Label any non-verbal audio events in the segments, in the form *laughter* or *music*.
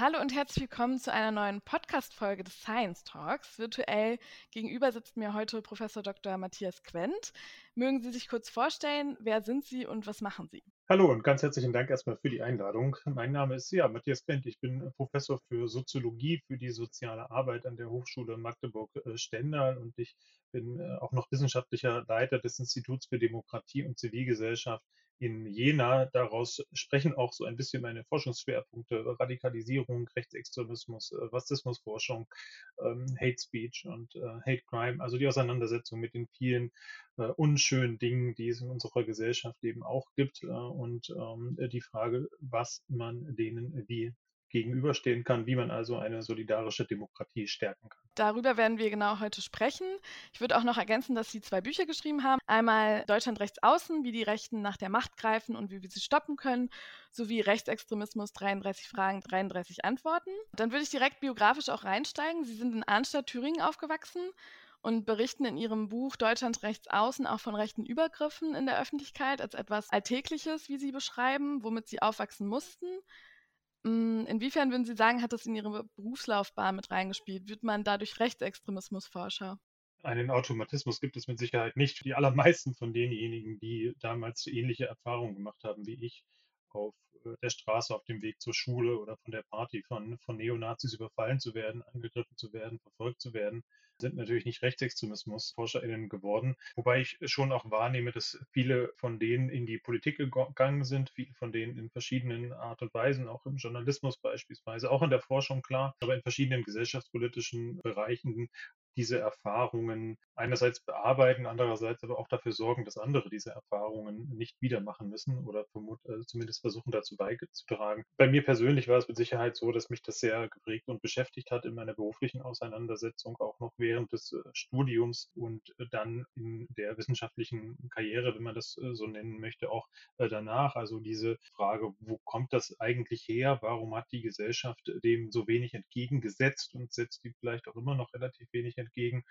Hallo und herzlich willkommen zu einer neuen Podcast-Folge des Science Talks. Virtuell gegenüber sitzt mir heute Professor Dr. Matthias Quent. Mögen Sie sich kurz vorstellen, wer sind Sie und was machen Sie? Hallo und ganz herzlichen Dank erstmal für die Einladung. Mein Name ist ja Matthias Quent. Ich bin Professor für Soziologie für die soziale Arbeit an der Hochschule Magdeburg-Stendal und ich bin äh, auch noch wissenschaftlicher Leiter des Instituts für Demokratie und Zivilgesellschaft in Jena. Daraus sprechen auch so ein bisschen meine Forschungsschwerpunkte Radikalisierung, Rechtsextremismus, äh, Rassismusforschung, ähm, Hate Speech und äh, Hate Crime, also die Auseinandersetzung mit den vielen äh, unschönen Dingen, die es in unserer Gesellschaft eben auch gibt und ähm, die Frage, was man denen wie gegenüberstehen kann, wie man also eine solidarische Demokratie stärken kann. Darüber werden wir genau heute sprechen. Ich würde auch noch ergänzen, dass Sie zwei Bücher geschrieben haben. Einmal Deutschland rechts außen, wie die Rechten nach der Macht greifen und wie wir sie stoppen können, sowie Rechtsextremismus 33 Fragen, 33 Antworten. Dann würde ich direkt biografisch auch reinsteigen. Sie sind in Arnstadt, Thüringen aufgewachsen und berichten in ihrem Buch Deutschland rechts außen auch von rechten Übergriffen in der Öffentlichkeit als etwas Alltägliches, wie sie beschreiben, womit sie aufwachsen mussten. Hm, inwiefern würden Sie sagen, hat das in Ihre Berufslaufbahn mit reingespielt? Wird man dadurch Rechtsextremismusforscher? Einen Automatismus gibt es mit Sicherheit nicht. Die allermeisten von denjenigen, die damals ähnliche Erfahrungen gemacht haben wie ich, auf äh, der Straße auf dem Weg zur Schule oder von der Party von, von Neonazis überfallen zu werden, angegriffen zu werden, verfolgt zu werden, sind natürlich nicht RechtsextremismusforscherInnen geworden. Wobei ich schon auch wahrnehme, dass viele von denen in die Politik gegangen sind, viele von denen in verschiedenen Art und Weisen, auch im Journalismus beispielsweise, auch in der Forschung klar, aber in verschiedenen gesellschaftspolitischen Bereichen diese Erfahrungen einerseits bearbeiten, andererseits aber auch dafür sorgen, dass andere diese Erfahrungen nicht wieder machen müssen oder äh, zumindest versuchen dazu beizutragen. Bei mir persönlich war es mit Sicherheit so, dass mich das sehr geprägt und beschäftigt hat in meiner beruflichen Auseinandersetzung, auch noch während des äh, Studiums und äh, dann in der wissenschaftlichen Karriere, wenn man das so nennen möchte, auch danach. Also diese Frage, wo kommt das eigentlich her? Warum hat die Gesellschaft dem so wenig entgegengesetzt und setzt die vielleicht auch immer noch relativ wenig entgegen? Entgegen.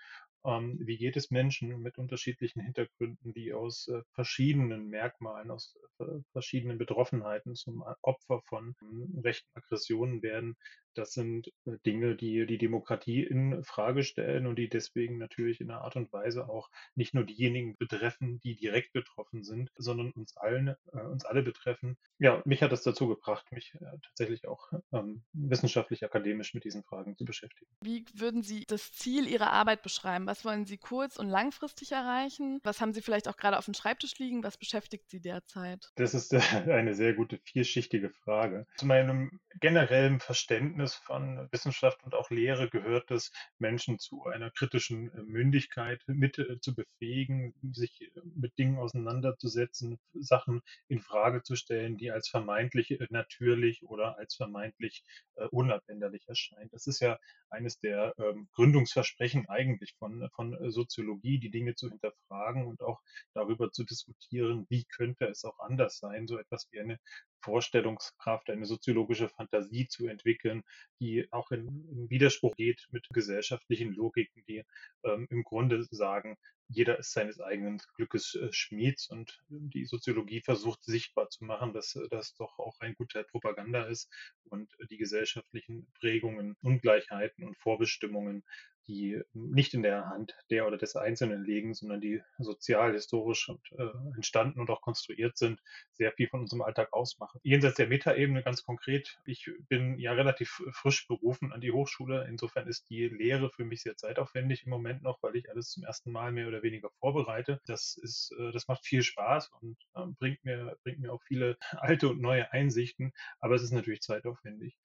Ähm, wie geht es Menschen mit unterschiedlichen Hintergründen, die aus äh, verschiedenen Merkmalen, aus äh, verschiedenen Betroffenheiten zum Opfer von ähm, rechten Aggressionen werden? Das sind äh, Dinge, die die Demokratie in Frage stellen und die deswegen natürlich in einer Art und Weise auch nicht nur diejenigen betreffen, die direkt betroffen sind, sondern uns allen, äh, uns alle betreffen. Ja, mich hat das dazu gebracht, mich äh, tatsächlich auch ähm, wissenschaftlich, akademisch mit diesen Fragen zu beschäftigen. Wie würden Sie das Ziel Ihrer Arbeit beschreiben? Was wollen Sie kurz- und langfristig erreichen? Was haben Sie vielleicht auch gerade auf dem Schreibtisch liegen? Was beschäftigt Sie derzeit? Das ist *laughs* eine sehr gute vierschichtige Frage. Zu meinem generellen Verständnis von Wissenschaft und auch Lehre gehört es, Menschen zu einer kritischen äh, Mündigkeit mit äh, zu befähigen, sich äh, mit Dingen auseinanderzusetzen, Sachen in Frage zu stellen, die als vermeintlich natürlich oder als vermeintlich unabänderlich erscheinen. Das ist ja eines der ähm, Gründungsversprechen eigentlich von, von Soziologie, die Dinge zu hinterfragen und auch darüber zu diskutieren, wie könnte es auch anders sein, so etwas wie eine Vorstellungskraft, eine soziologische Fantasie zu entwickeln, die auch in, in Widerspruch geht mit gesellschaftlichen Logiken, die ähm, im Grunde sagen, jeder ist seines eigenen Glückes äh, Schmieds und die Soziologie versucht sichtbar zu machen, dass äh, das doch auch ein guter Propaganda ist und die gesellschaftlichen Prägungen, Ungleichheiten und Vorbestimmungen die nicht in der Hand der oder des Einzelnen liegen, sondern die sozial, historisch und, äh, entstanden und auch konstruiert sind, sehr viel von unserem Alltag ausmachen. Jenseits der Metaebene ganz konkret, ich bin ja relativ frisch berufen an die Hochschule. Insofern ist die Lehre für mich sehr zeitaufwendig im Moment noch, weil ich alles zum ersten Mal mehr oder weniger vorbereite. Das ist, äh, das macht viel Spaß und äh, bringt mir, bringt mir auch viele *laughs* alte und neue Einsichten, aber es ist natürlich zeitaufwendig.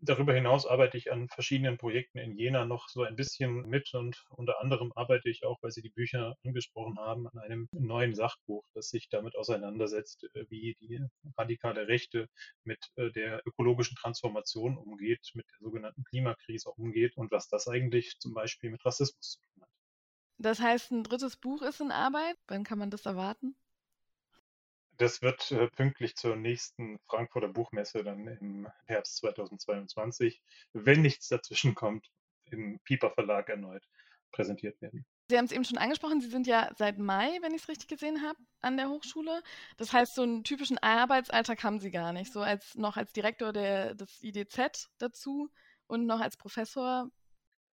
darüber hinaus arbeite ich an verschiedenen Projekten in Jena noch so ein bisschen mit und unter anderem arbeite ich auch, weil Sie die Bücher angesprochen haben, an einem neuen Sachbuch, das sich damit auseinandersetzt, äh, wie die radikale Rechte mit äh, der ökologischen Transformation umgeht, mit der sogenannten Klimakrise umgeht und was das eigentlich zum Beispiel mit Rassismus zu tun hat. Das heißt, ein drittes Buch ist in Arbeit. Wann kann man das erwarten? Das wird äh, pünktlich zur nächsten Frankfurter Buchmesse dann im Herbst 2022, wenn nichts dazwischen kommt, im Piper Verlag erneut präsentiert werden. Sie haben es eben schon angesprochen, Sie sind ja seit Mai, wenn ich es richtig gesehen habe, an der Hochschule. Das heißt, so einen typischen Arbeitsalltag haben Sie gar nicht. So als noch als Direktor der, des IDZ dazu und noch als Professor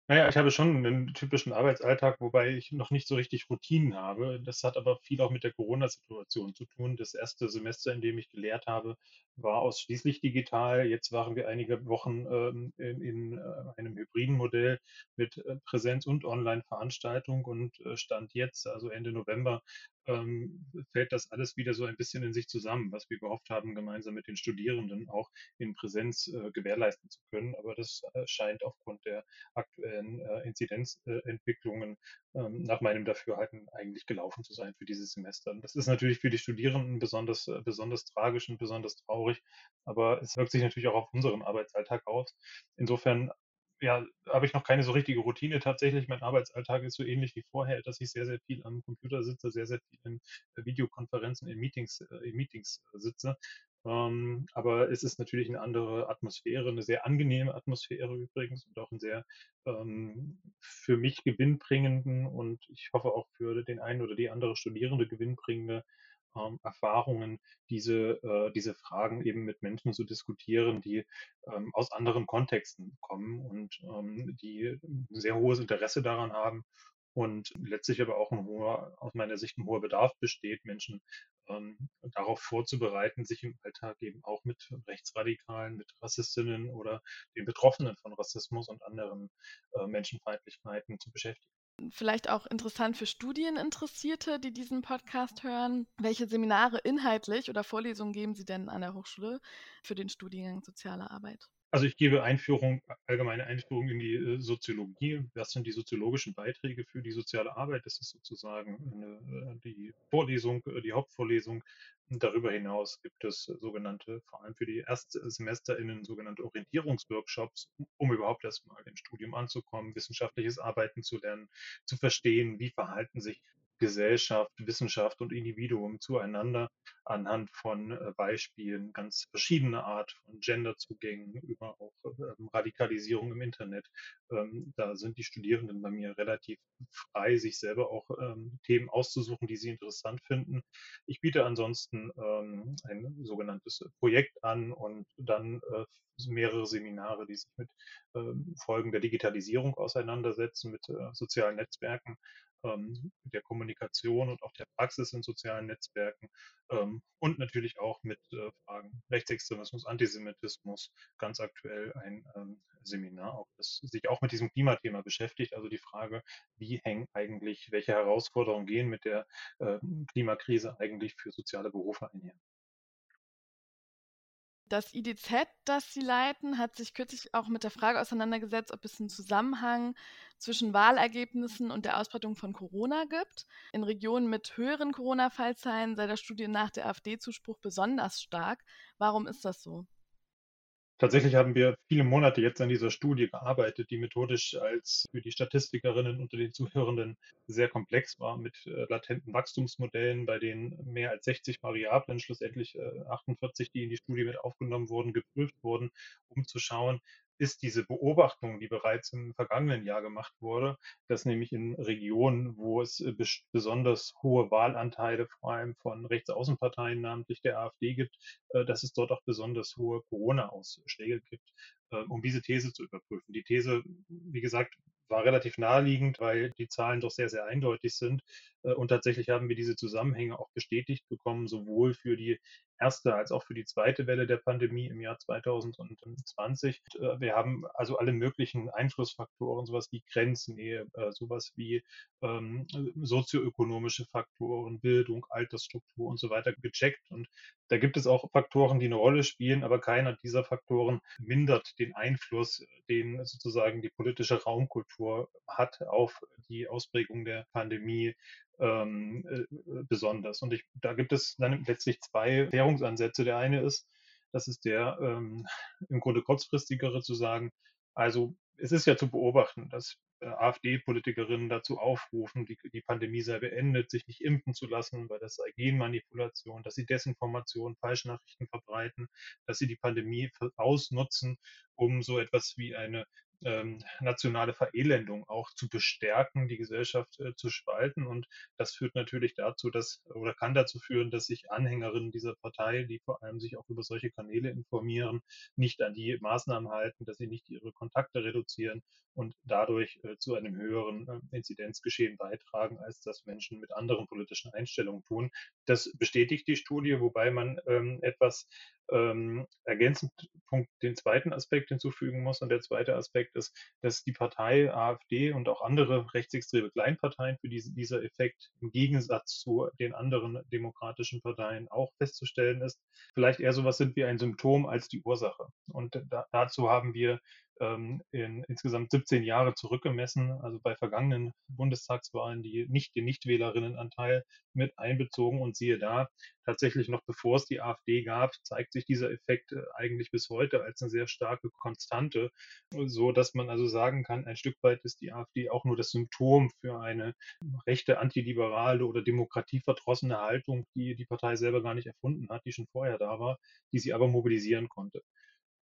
naja, ich habe schon einen typischen Arbeitsalltag, wobei ich noch nicht so richtig Routinen habe. Das hat aber viel auch mit der Corona-Situation zu tun. Das erste Semester, in dem ich gelehrt habe, war ausschließlich digital. Jetzt waren wir einige Wochen ähm, in, in äh, einem hybriden Modell mit äh, Präsenz- und Online-Veranstaltung und äh, Stand jetzt, also Ende November, ähm, fällt das alles wieder so ein bisschen in sich zusammen, was wir gehofft haben, gemeinsam mit den Studierenden auch in Präsenz äh, gewährleisten zu können. Aber das äh, scheint aufgrund der aktuellen äh, Inzidenzentwicklungen ähm, nach meinem Dafürhalten eigentlich gelaufen zu sein für dieses Semester. Und das ist natürlich für die Studierenden besonders, äh, besonders tragisch und besonders traurig, aber es wirkt sich natürlich auch auf unseren Arbeitsalltag aus. Insofern ja, habe ich noch keine so richtige Routine tatsächlich. Mein Arbeitsalltag ist so ähnlich wie vorher, dass ich sehr, sehr viel am Computer sitze, sehr, sehr viel in äh, Videokonferenzen, in Meetings, äh, in Meetings äh, sitze. Ähm, aber es ist natürlich eine andere Atmosphäre, eine sehr angenehme Atmosphäre übrigens und auch einen sehr ähm, für mich gewinnbringenden und ich hoffe auch für den einen oder die andere Studierende gewinnbringende ähm, Erfahrungen, diese, äh, diese Fragen eben mit Menschen zu diskutieren, die ähm, aus anderen Kontexten kommen und ähm, die ein sehr hohes Interesse daran haben und letztlich aber auch ein hoher, aus meiner Sicht ein hoher Bedarf besteht, Menschen ähm, darauf vorzubereiten, sich im Alltag eben auch mit Rechtsradikalen, mit Rassistinnen oder den Betroffenen von Rassismus und anderen äh, Menschenfeindlichkeiten zu beschäftigen. Vielleicht auch interessant für Studieninteressierte, die diesen Podcast hören. Welche Seminare inhaltlich oder Vorlesungen geben Sie denn an der Hochschule für den Studiengang Soziale Arbeit? Also ich gebe Einführung, allgemeine Einführung in die äh, Soziologie. Was sind die soziologischen Beiträge für die soziale Arbeit? Das ist sozusagen eine, äh, die Vorlesung, äh, die Hauptvorlesung. Darüber hinaus gibt es sogenannte, vor allem für die ErstsemesterInnen, sogenannte Orientierungsworkshops, um überhaupt erstmal im Studium anzukommen, wissenschaftliches Arbeiten zu lernen, zu verstehen, wie verhalten sich Gesellschaft, Wissenschaft und Individuum zueinander anhand von äh, Beispielen ganz verschiedener Art von Genderzugängen über auch ähm, Radikalisierung im Internet. Ähm, da sind die Studierenden bei mir relativ frei, sich selber auch ähm, Themen auszusuchen, die sie interessant finden. Ich biete ansonsten ein sogenanntes Projekt an und dann äh, mehrere Seminare, die sich mit Folgen der Digitalisierung auseinandersetzen, mit äh, sozialen Netzwerken ähm, der Kommunikation und auch der Praxis in sozialen Netzwerken ähm, und natürlich auch mit äh, Fragen Rechtsextremismus, Antisemitismus, ganz aktuell ein ähm, Seminar, auch, das sich auch mit diesem Klimathema beschäftigt. Also die Frage, wie hängen eigentlich, welche Herausforderungen gehen mit der äh, Klimakrise eigentlich für soziale Berufe einher. Das IDZ, das Sie leiten, hat sich kürzlich auch mit der Frage auseinandergesetzt, ob es einen Zusammenhang zwischen Wahlergebnissen und der Ausbreitung von Corona gibt. In Regionen mit höheren Corona-Fallzahlen sei der Studie nach der AfD-Zuspruch besonders stark. Warum ist das so? Tatsächlich haben wir viele Monate jetzt an dieser Studie gearbeitet, die methodisch als für die Statistikerinnen unter den Zuhörenden sehr komplex war, mit äh, latenten Wachstumsmodellen, bei denen mehr als 60 Variablen, schlussendlich äh, 48, die in die Studie mit aufgenommen wurden, geprüft wurden, um zu schauen, ist diese Beobachtung, die bereits im vergangenen Jahr gemacht wurde, dass nämlich in Regionen, wo es äh, besonders hohe Wahlanteile vor allem von Rechtsaußenparteien, namentlich der AfD gibt, äh, dass es dort auch besonders hohe Corona-Ausschläge gibt, ähm, um diese These zu überprüfen. Die These, wie gesagt, war relativ naheliegend, weil die Zahlen doch sehr, sehr eindeutig sind. Äh, und tatsächlich haben wir diese Zusammenhänge auch bestätigt bekommen, sowohl für die erste als auch für die zweite Welle der Pandemie im Jahr 2020. Äh, wir haben also alle möglichen Einflussfaktoren, sowas wie Grenznähe, äh, sowas wie ähm, sozioökonomische Faktoren, Bildung, Altersstruktur und so weiter gecheckt. Und da gibt es auch Faktoren, die eine Rolle spielen, aber keiner dieser Faktoren mindert den Einfluss, den sozusagen die politische Raumkultur hat auf die Ausprägung der Pandemie ähm, äh, besonders. Und ich, da gibt es dann letztlich zwei Währungsansätze. Der eine ist, das ist der ähm, im Grunde kurzfristigere zu sagen, also es ist ja zu beobachten, dass AfD-Politikerinnen dazu aufrufen, die, die Pandemie sei beendet, sich nicht impfen zu lassen, weil das sei Genmanipulation, dass sie Desinformation, Falschnachrichten verbreiten, dass sie die Pandemie ausnutzen, um so etwas wie eine ähm, nationale Verelendung auch zu bestärken, die Gesellschaft äh, zu spalten. Und das führt natürlich dazu, dass oder kann dazu führen, dass sich Anhängerinnen dieser Partei, die vor allem sich auch über solche Kanäle informieren, nicht an die Maßnahmen halten, dass sie nicht ihre Kontakte reduzieren und dadurch äh, zu einem höheren äh, Inzidenzgeschehen beitragen, als das Menschen mit anderen politischen Einstellungen tun. Das bestätigt die Studie, wobei man ähm, etwas ähm, ergänzend Punkt den zweiten Aspekt hinzufügen muss. Und der zweite Aspekt ist, dass die Partei AfD und auch andere rechtsextreme Kleinparteien für diese, dieser Effekt im Gegensatz zu den anderen demokratischen Parteien auch festzustellen ist. Vielleicht eher sowas sind wie ein Symptom als die Ursache. Und da, dazu haben wir ähm, in insgesamt 17 Jahre zurückgemessen, also bei vergangenen Bundestagswahlen, die nicht den Nichtwählerinnenanteil mit einbezogen und siehe da, tatsächlich noch bevor es die AfD gab, zeigt sich dieser Effekt äh, eigentlich bis heute als eine sehr starke Konstante, so dass man also sagen kann, ein Stück weit ist die AfD auch nur das Symptom für eine rechte, antiliberale oder demokratieverdrossene Haltung, die die Partei selber gar nicht erfunden hat, die schon vorher da war, die sie aber mobilisieren konnte.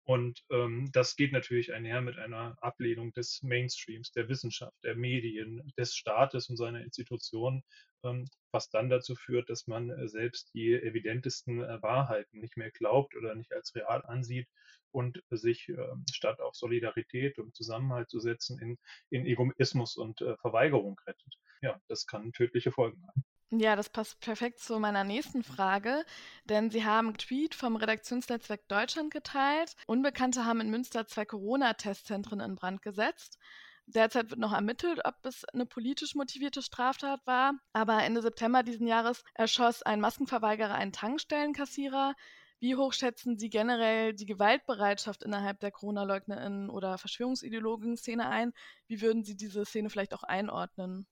Und ähm, das geht natürlich einher mit einer Ablehnung des Mainstreams, der Wissenschaft, der Medien, des Staates und seiner Institutionen, ähm, was dann dazu führt, dass man äh, selbst die evidentesten äh, Wahrheiten nicht mehr glaubt oder nicht als real ansieht und sich äh, statt auf Solidarität und Zusammenhalt zu setzen, in, in Egoismus und äh, Verweigerung rettet. Ja, das kann tödliche Folgen haben. Ja, das passt perfekt zu meiner nächsten Frage, denn Sie haben einen Tweet vom Redaktionsnetzwerk Deutschland geteilt. Unbekannte haben in Münster zwei Corona-Testzentren in Brand gesetzt. Derzeit wird noch ermittelt, ob es eine politisch motivierte Straftat war. Aber Ende September diesen Jahres erschoss ein Maskenverweigerer einen Tankstellenkassierer. Wie hoch schätzen Sie generell die Gewaltbereitschaft innerhalb der Corona-LeugnerInnen oder Verschwörungsideologen-Szene ein? Wie würden Sie diese Szene vielleicht auch einordnen?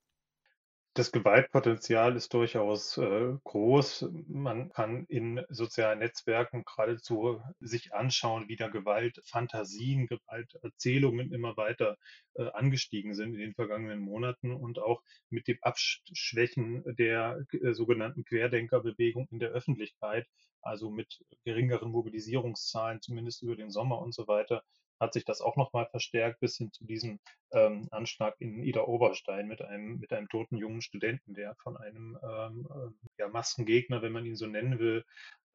Das Gewaltpotenzial ist durchaus äh, groß. Man kann in sozialen Netzwerken geradezu sich anschauen, wie da Gewaltfantasien, Gewalterzählungen immer weiter äh, angestiegen sind in den vergangenen Monaten und auch mit dem Abschwächen der äh, sogenannten Querdenkerbewegung in der Öffentlichkeit, also mit geringeren Mobilisierungszahlen, zumindest über den Sommer und so weiter, hat sich das auch nochmal verstärkt bis hin zu diesem ähm, Anschlag in Ida Oberstein mit einem, mit einem toten jungen Studenten, der von einem ähm, äh, ja, Maskengegner, wenn man ihn so nennen will,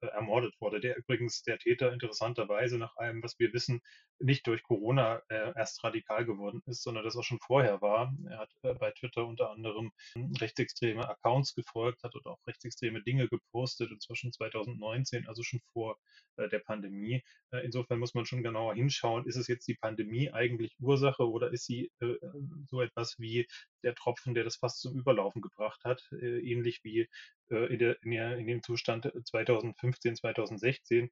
ermordet wurde. Der übrigens, der Täter interessanterweise nach allem, was wir wissen, nicht durch Corona äh, erst radikal geworden ist, sondern das auch schon vorher war. Er hat äh, bei Twitter unter anderem rechtsextreme Accounts gefolgt, hat dort auch rechtsextreme Dinge gepostet, und zwar schon 2019, also schon vor äh, der Pandemie. Äh, insofern muss man schon genauer hinschauen, ist es jetzt die Pandemie eigentlich Ursache oder ist sie äh, so etwas wie der Tropfen, der das fast zum Überlaufen gebracht hat, ähnlich wie in, der, in, der, in dem Zustand 2015, 2016,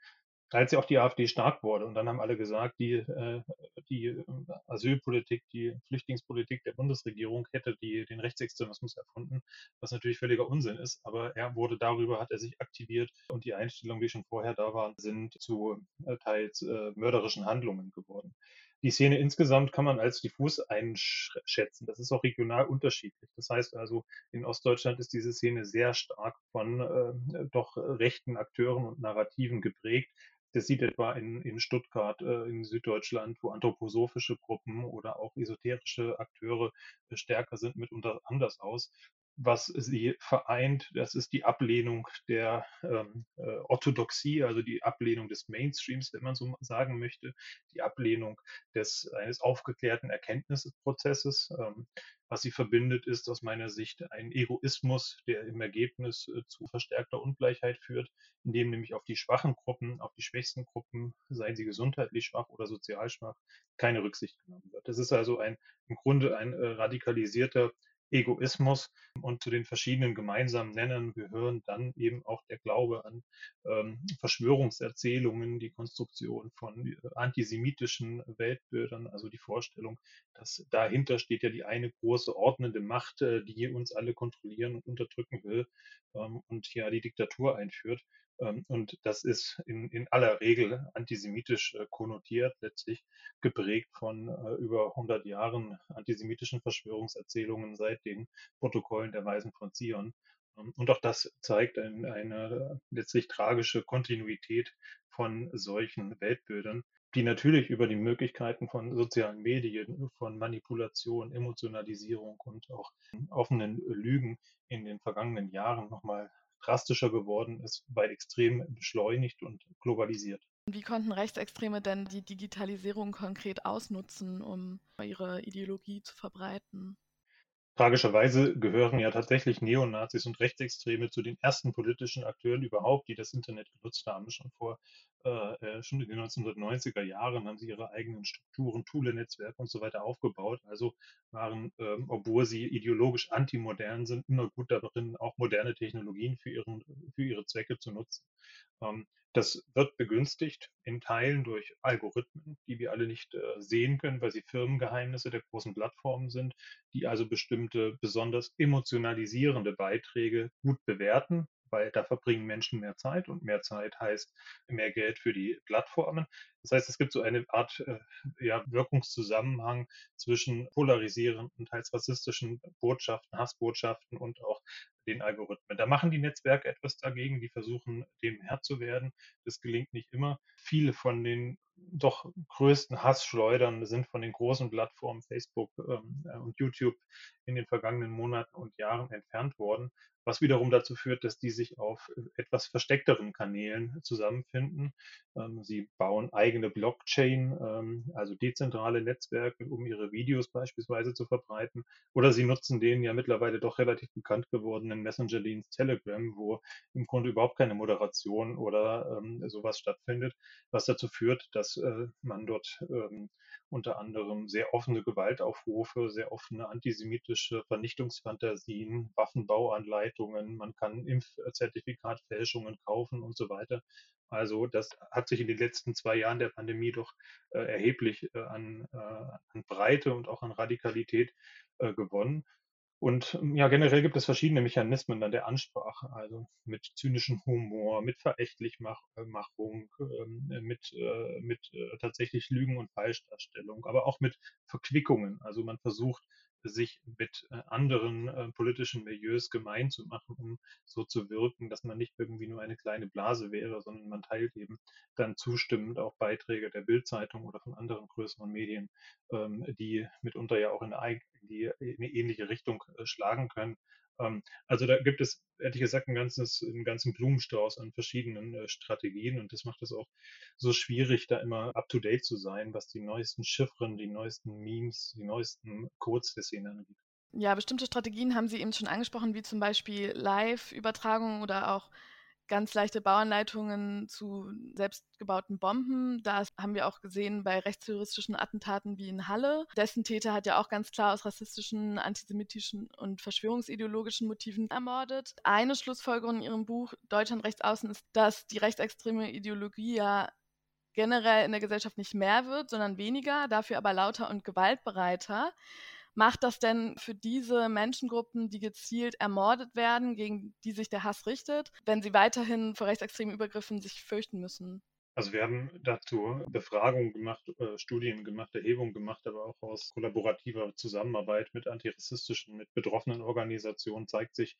als ja auch die AfD stark wurde. Und dann haben alle gesagt, die, äh, die äh, Asylpolitik, die Flüchtlingspolitik der Bundesregierung hätte die, den Rechtsextremismus erfunden, was natürlich völliger Unsinn ist. Aber er wurde darüber, hat er sich aktiviert und die Einstellungen, die schon vorher da waren, sind zu äh, teils äh, mörderischen Handlungen geworden. Die Szene insgesamt kann man als diffus einschätzen. Das ist auch regional unterschiedlich. Das heißt also, in Ostdeutschland ist diese Szene sehr stark von äh, doch rechten Akteuren und Narrativen geprägt. Das sieht etwa in, in Stuttgart, äh, in Süddeutschland, wo anthroposophische Gruppen oder auch esoterische Akteure äh, stärker sind, mitunter anders aus. Was sie vereint, das ist die Ablehnung der ähm, äh, Orthodoxie, also die Ablehnung des Mainstreams, wenn man so sagen möchte, die Ablehnung des eines aufgeklärten Erkenntnisprozesses. Ähm, was sie verbindet, ist aus meiner Sicht ein Egoismus, der im Ergebnis äh, zu verstärkter Ungleichheit führt, indem nämlich auf die schwachen Gruppen, auf die schwächsten Gruppen, seien sie gesundheitlich schwach oder sozial schwach, keine Rücksicht genommen wird. Das ist also ein im Grunde ein äh, radikalisierter Egoismus. Und zu den verschiedenen gemeinsamen Nennern gehören dann eben auch der Glaube an ähm, Verschwörungserzählungen, die Konstruktion von äh, antisemitischen Weltbildern, also die Vorstellung, dass dahinter steht ja die eine große ordnende Macht, äh, die uns alle kontrollieren und unterdrücken will ähm, und ja die Diktatur einführt. Ähm, und das ist in, in aller Regel antisemitisch äh, konnotiert, letztlich geprägt von äh, über 100 Jahren antisemitischen Verschwörungserzählungen seit den Protokollen der Weisen von Zion. Ähm, und auch das zeigt ein, eine letztlich tragische Kontinuität von solchen Weltbildern, die natürlich über die Möglichkeiten von sozialen Medien, von Manipulation, Emotionalisierung und auch offenen Lügen in den vergangenen Jahren nochmal drastischer geworden ist, weil extrem beschleunigt und globalisiert. Wie konnten Rechtsextreme denn die Digitalisierung konkret ausnutzen, um ihre Ideologie zu verbreiten? Tragischerweise gehören ja tatsächlich Neonazis und Rechtsextreme zu den ersten politischen Akteuren überhaupt, die das Internet genutzt haben. Schon vor, äh, äh schon in den 1990er Jahren haben sie ihre eigenen Strukturen, Thule-Netzwerke und so weiter aufgebaut. Also waren, ähm, obwohl sie ideologisch antimodern sind, immer gut darin, auch moderne Technologien für, ihren, für ihre Zwecke zu nutzen. Ähm, das wird begünstigt in Teilen durch Algorithmen, die wir alle nicht äh, sehen können, weil sie Firmengeheimnisse der großen Plattformen sind, die also bestimmte besonders emotionalisierende Beiträge gut bewerten, weil da verbringen Menschen mehr Zeit und mehr Zeit heißt mehr Geld für die Plattformen. Das heißt, es gibt so eine Art äh, ja, Wirkungszusammenhang zwischen polarisierenden, teils rassistischen Botschaften, Hassbotschaften und auch den Algorithmen. Da machen die Netzwerke etwas dagegen, die versuchen, dem Herr zu werden. Das gelingt nicht immer. Viele von den doch größten Hassschleudern sind von den großen Plattformen Facebook ähm, äh, und YouTube in den vergangenen Monaten und Jahren entfernt worden, was wiederum dazu führt, dass die sich auf etwas versteckteren Kanälen zusammenfinden. Ähm, sie bauen eigene Blockchain, ähm, also dezentrale Netzwerke, um ihre Videos beispielsweise zu verbreiten, oder sie nutzen den ja mittlerweile doch relativ bekannt gewordenen Messenger-Dienst Telegram, wo im Grunde überhaupt keine Moderation oder ähm, sowas stattfindet, was dazu führt, dass äh, man dort unter anderem sehr offene Gewaltaufrufe, sehr offene antisemitische Vernichtungsfantasien, Waffenbauanleitungen, man kann Impfzertifikatfälschungen kaufen und so weiter. Also das hat sich in den letzten zwei Jahren der Pandemie doch äh, erheblich äh, an, äh, an Breite und auch an Radikalität äh, gewonnen. Und ähm, ja, generell gibt es verschiedene Mechanismen dann der Ansprache, also mit zynischem Humor, mit Verächtlichmachung, ähm, mit, äh, mit äh, tatsächlich Lügen und Falschdarstellung, aber auch mit Verquickungen. Also man versucht sich mit äh, anderen äh, politischen Milieus gemein zu machen, um so zu wirken, dass man nicht irgendwie nur eine kleine Blase wäre, sondern man teilt eben dann zustimmend auch Beiträge der Bildzeitung oder von anderen größeren Medien, ähm, die mitunter ja auch in eine, in eine ähnliche Richtung äh, schlagen können. Ähm, also da gibt es, ehrlich gesagt, ein ganzes, einen ganzen Blumenstrauß an verschiedenen äh, Strategien und das macht es auch so schwierig, da immer up-to-date zu sein, was die neuesten Chiffren, die neuesten Memes, die neuesten Codes der Szene angeht. Ja, bestimmte Strategien haben Sie eben schon angesprochen, wie zum Beispiel Live-Übertragungen oder auch ganz leichte Bauanleitungen zu selbstgebauten Bomben. Das haben wir auch gesehen bei rechtsterroristischen Attentaten wie in Halle. Dessen Täter hat ja auch ganz klar aus rassistischen, antisemitischen und verschwörungsideologischen Motiven ermordet. Eine Schlussfolgerung in Ihrem Buch Deutschland rechts außen ist, dass die rechtsextreme Ideologie ja generell in der Gesellschaft nicht mehr wird, sondern weniger, dafür aber lauter und gewaltbereiter macht das denn für diese Menschengruppen, die gezielt ermordet werden, gegen die sich der Hass richtet, wenn sie weiterhin vor rechtsextremen Übergriffen sich fürchten müssen? Also wir haben dazu Befragungen gemacht, äh, Studien gemacht, Erhebungen gemacht, aber auch aus kollaborativer Zusammenarbeit mit antirassistischen, mit betroffenen Organisationen zeigt sich,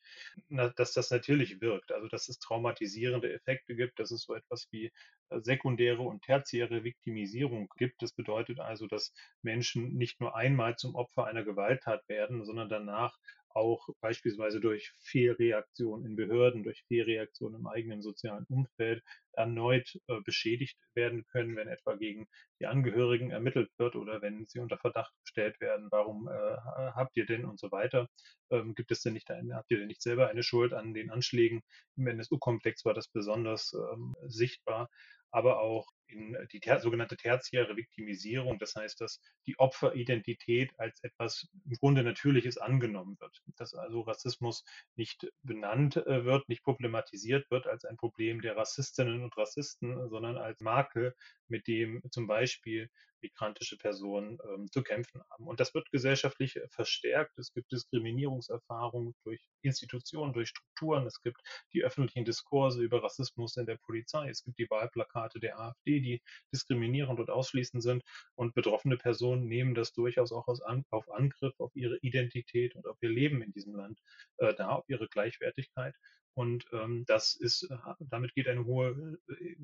dass das natürlich wirkt. Also dass es traumatisierende Effekte gibt, dass es so etwas wie äh, sekundäre und tertiäre Viktimisierung gibt. Das bedeutet also, dass Menschen nicht nur einmal zum Opfer einer Gewalttat werden, sondern danach auch beispielsweise durch Fehlreaktionen in Behörden, durch Fehlreaktionen im eigenen sozialen Umfeld erneut äh, beschädigt werden können, wenn etwa gegen die Angehörigen ermittelt wird oder wenn sie unter Verdacht gestellt werden, warum äh, habt ihr denn und so weiter. Ähm, gibt es denn nicht, eine, habt ihr denn nicht selber eine Schuld an den Anschlägen? Im NSU-Komplex war das besonders ähm, sichtbar aber auch in die ter sogenannte tertiäre Viktimisierung, das heißt, dass die Opferidentität als etwas im Grunde Natürliches angenommen wird, dass also Rassismus nicht benannt äh, wird, nicht problematisiert wird als ein Problem der Rassistinnen und Rassisten, sondern als Makel, mit dem zum Beispiel migrantische Personen ähm, zu kämpfen haben. Und das wird gesellschaftlich äh, verstärkt. Es gibt Diskriminierungserfahrungen durch Institutionen, durch Strukturen. Es gibt die öffentlichen Diskurse über Rassismus in der Polizei. Es gibt die Wahlplakate der AfD, die diskriminierend und ausschließend sind. Und betroffene Personen nehmen das durchaus auch an, auf Angriff auf ihre Identität und auf ihr Leben in diesem Land äh, da, auf ihre Gleichwertigkeit. Und ähm, das ist, äh, damit geht eine hohe äh,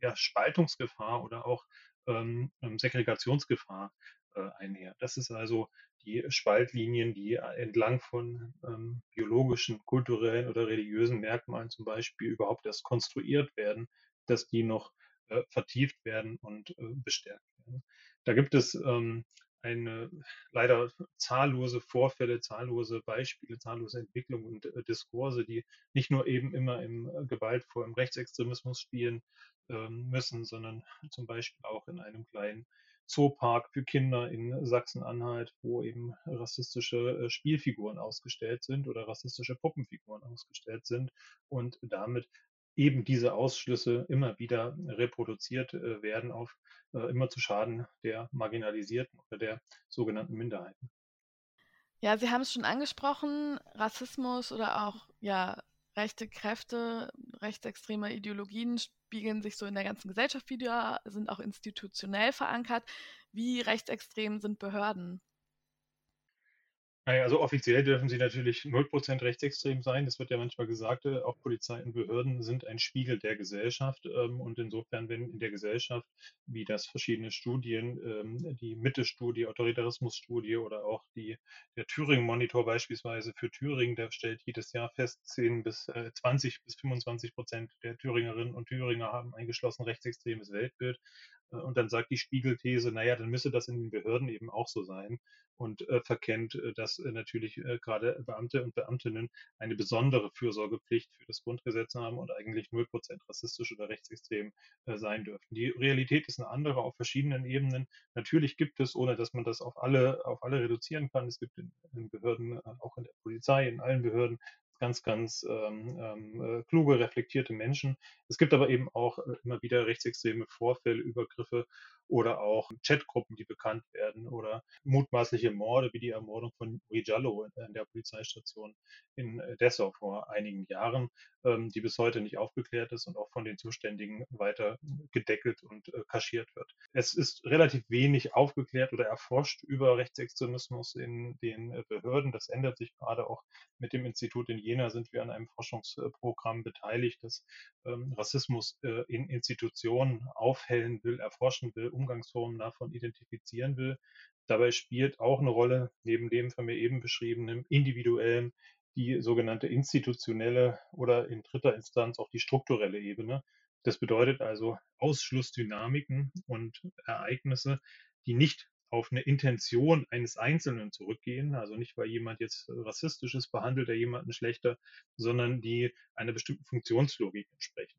ja, Spaltungsgefahr oder auch ähm, ähm, Segregationsgefahr äh, einher. Das ist also die Spaltlinien, die entlang von ähm, biologischen, kulturellen oder religiösen Merkmalen zum Beispiel überhaupt erst konstruiert werden, dass die noch äh, vertieft werden und äh, bestärkt werden. Da gibt es ähm, eine leider zahllose Vorfälle, zahllose Beispiele, zahllose Entwicklungen und äh, Diskurse, die nicht nur eben immer im äh, gewaltvollen Rechtsextremismus spielen müssen, sondern zum Beispiel auch in einem kleinen Zoopark für Kinder in Sachsen-Anhalt, wo eben rassistische äh, Spielfiguren ausgestellt sind oder rassistische Puppenfiguren ausgestellt sind und damit eben diese Ausschlüsse immer wieder reproduziert äh, werden auf äh, immer zu Schaden der Marginalisierten oder der sogenannten Minderheiten. Ja, Sie haben es schon angesprochen, Rassismus oder auch ja, rechte Kräfte, rechtsextreme Ideologien spiegeln sich so in der ganzen Gesellschaft wieder, sind auch institutionell verankert. Wie rechtsextrem sind Behörden? Also offiziell dürfen sie natürlich 0% rechtsextrem sein. Das wird ja manchmal gesagt, äh, auch Polizei und Behörden sind ein Spiegel der Gesellschaft. Ähm, und insofern, wenn in der Gesellschaft, wie das verschiedene Studien, ähm, die Mitte-Studie, Autoritarismus-Studie oder auch die, der Thüringen-Monitor beispielsweise für Thüringen, der stellt jedes Jahr fest, 10 bis 20 äh, bis 25 Prozent der Thüringerinnen und Thüringer haben ein geschlossen rechtsextremes Weltbild. Äh, und dann sagt die Spiegelthese, naja, dann müsse das in den Behörden eben auch so sein und äh, verkennt, äh, dass äh, natürlich äh, gerade Beamte und Beamtinnen eine besondere Fürsorgepflicht für das Grundgesetz haben und eigentlich 0% rassistisch oder rechtsextrem äh, sein dürfen. Die Realität ist eine andere auf verschiedenen Ebenen. Natürlich gibt es, ohne dass man das auf alle, auf alle reduzieren kann, es gibt in, in Behörden, auch in der Polizei, in allen Behörden ganz, ganz ähm, ähm, äh, kluge, reflektierte Menschen. Es gibt aber eben auch äh, immer wieder rechtsextreme Vorfälle, Übergriffe oder auch Chatgruppen, die bekannt werden oder mutmaßliche Morde wie die Ermordung von Rijallo in der Polizeistation in Dessau vor einigen Jahren, ähm, die bis heute nicht aufgeklärt ist und auch von den Zuständigen weiter gedeckelt und äh, kaschiert wird. Es ist relativ wenig aufgeklärt oder erforscht über Rechtsextremismus in den äh, Behörden. Das ändert sich gerade auch mit dem Institut in Jena sind wir an einem Forschungsprogramm beteiligt, das ähm, Rassismus äh, in Institutionen aufhellen will, erforschen will, Umgangsformen davon identifizieren will. Dabei spielt auch eine Rolle, neben dem von mir eben beschriebenen individuellen, die sogenannte institutionelle oder in dritter Instanz auch die strukturelle Ebene. Das bedeutet also Ausschlussdynamiken und Ereignisse, die nicht auf eine Intention eines Einzelnen zurückgehen, also nicht, weil jemand jetzt rassistisch ist, behandelt er jemanden schlechter, sondern die einer bestimmten Funktionslogik entsprechen.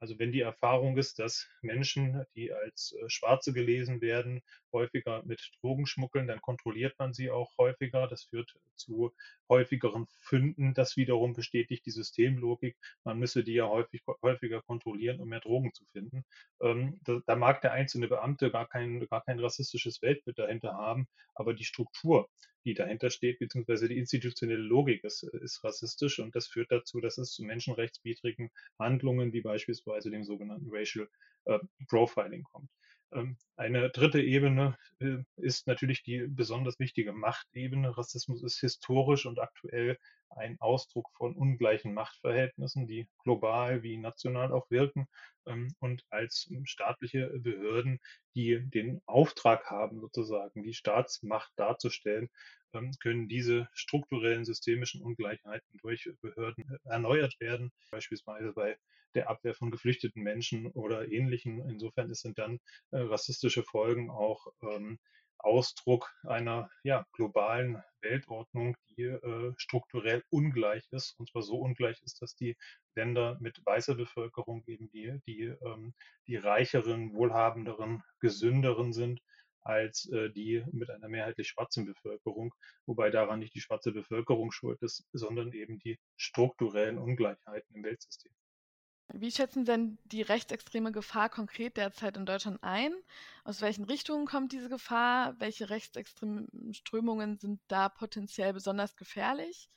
Also wenn die Erfahrung ist, dass Menschen, die als äh, Schwarze gelesen werden, häufiger mit Drogen schmuggeln, dann kontrolliert man sie auch häufiger. Das führt zu häufigeren Fünden. Das wiederum bestätigt die Systemlogik. Man müsse die ja häufig, häufiger kontrollieren, um mehr Drogen zu finden. Ähm, da, da, mag der einzelne Beamte gar kein, gar kein rassistisches Weltbild dahinter haben, aber die Struktur, die dahinter steht, beziehungsweise die institutionelle Logik ist, ist rassistisch und das führt dazu, dass es zu menschenrechtswidrigen Handlungen wie beispielsweise dem sogenannten Racial äh, Profiling kommt. Ähm, eine dritte Ebene äh, ist natürlich die besonders wichtige Machtebene. Rassismus ist historisch und aktuell ein Ausdruck von ungleichen Machtverhältnissen, die global wie national auch wirken ähm, und als staatliche Behörden, die den Auftrag haben, sozusagen die Staatsmacht darzustellen, ähm, können diese strukturellen systemischen Ungleichheiten durch Behörden äh, erneuert werden, beispielsweise bei der Abwehr von geflüchteten Menschen oder Ähnlichem. Insofern sind dann äh, rassistische Folgen auch ähm, Ausdruck einer ja, globalen Weltordnung, die äh, strukturell ungleich ist, und zwar so ungleich ist, dass die Länder mit weißer Bevölkerung eben die, die, ähm, die reicheren, wohlhabenderen, gesünderen sind als äh, die mit einer mehrheitlich schwarzen Bevölkerung, wobei daran nicht die schwarze Bevölkerung schuld ist, sondern eben die strukturellen Ungleichheiten im Weltsystem. Wie schätzen denn die rechtsextreme Gefahr konkret derzeit in Deutschland ein? Aus welchen Richtungen kommt diese Gefahr? Welche rechtsextremen Strömungen sind da potenziell besonders gefährlich?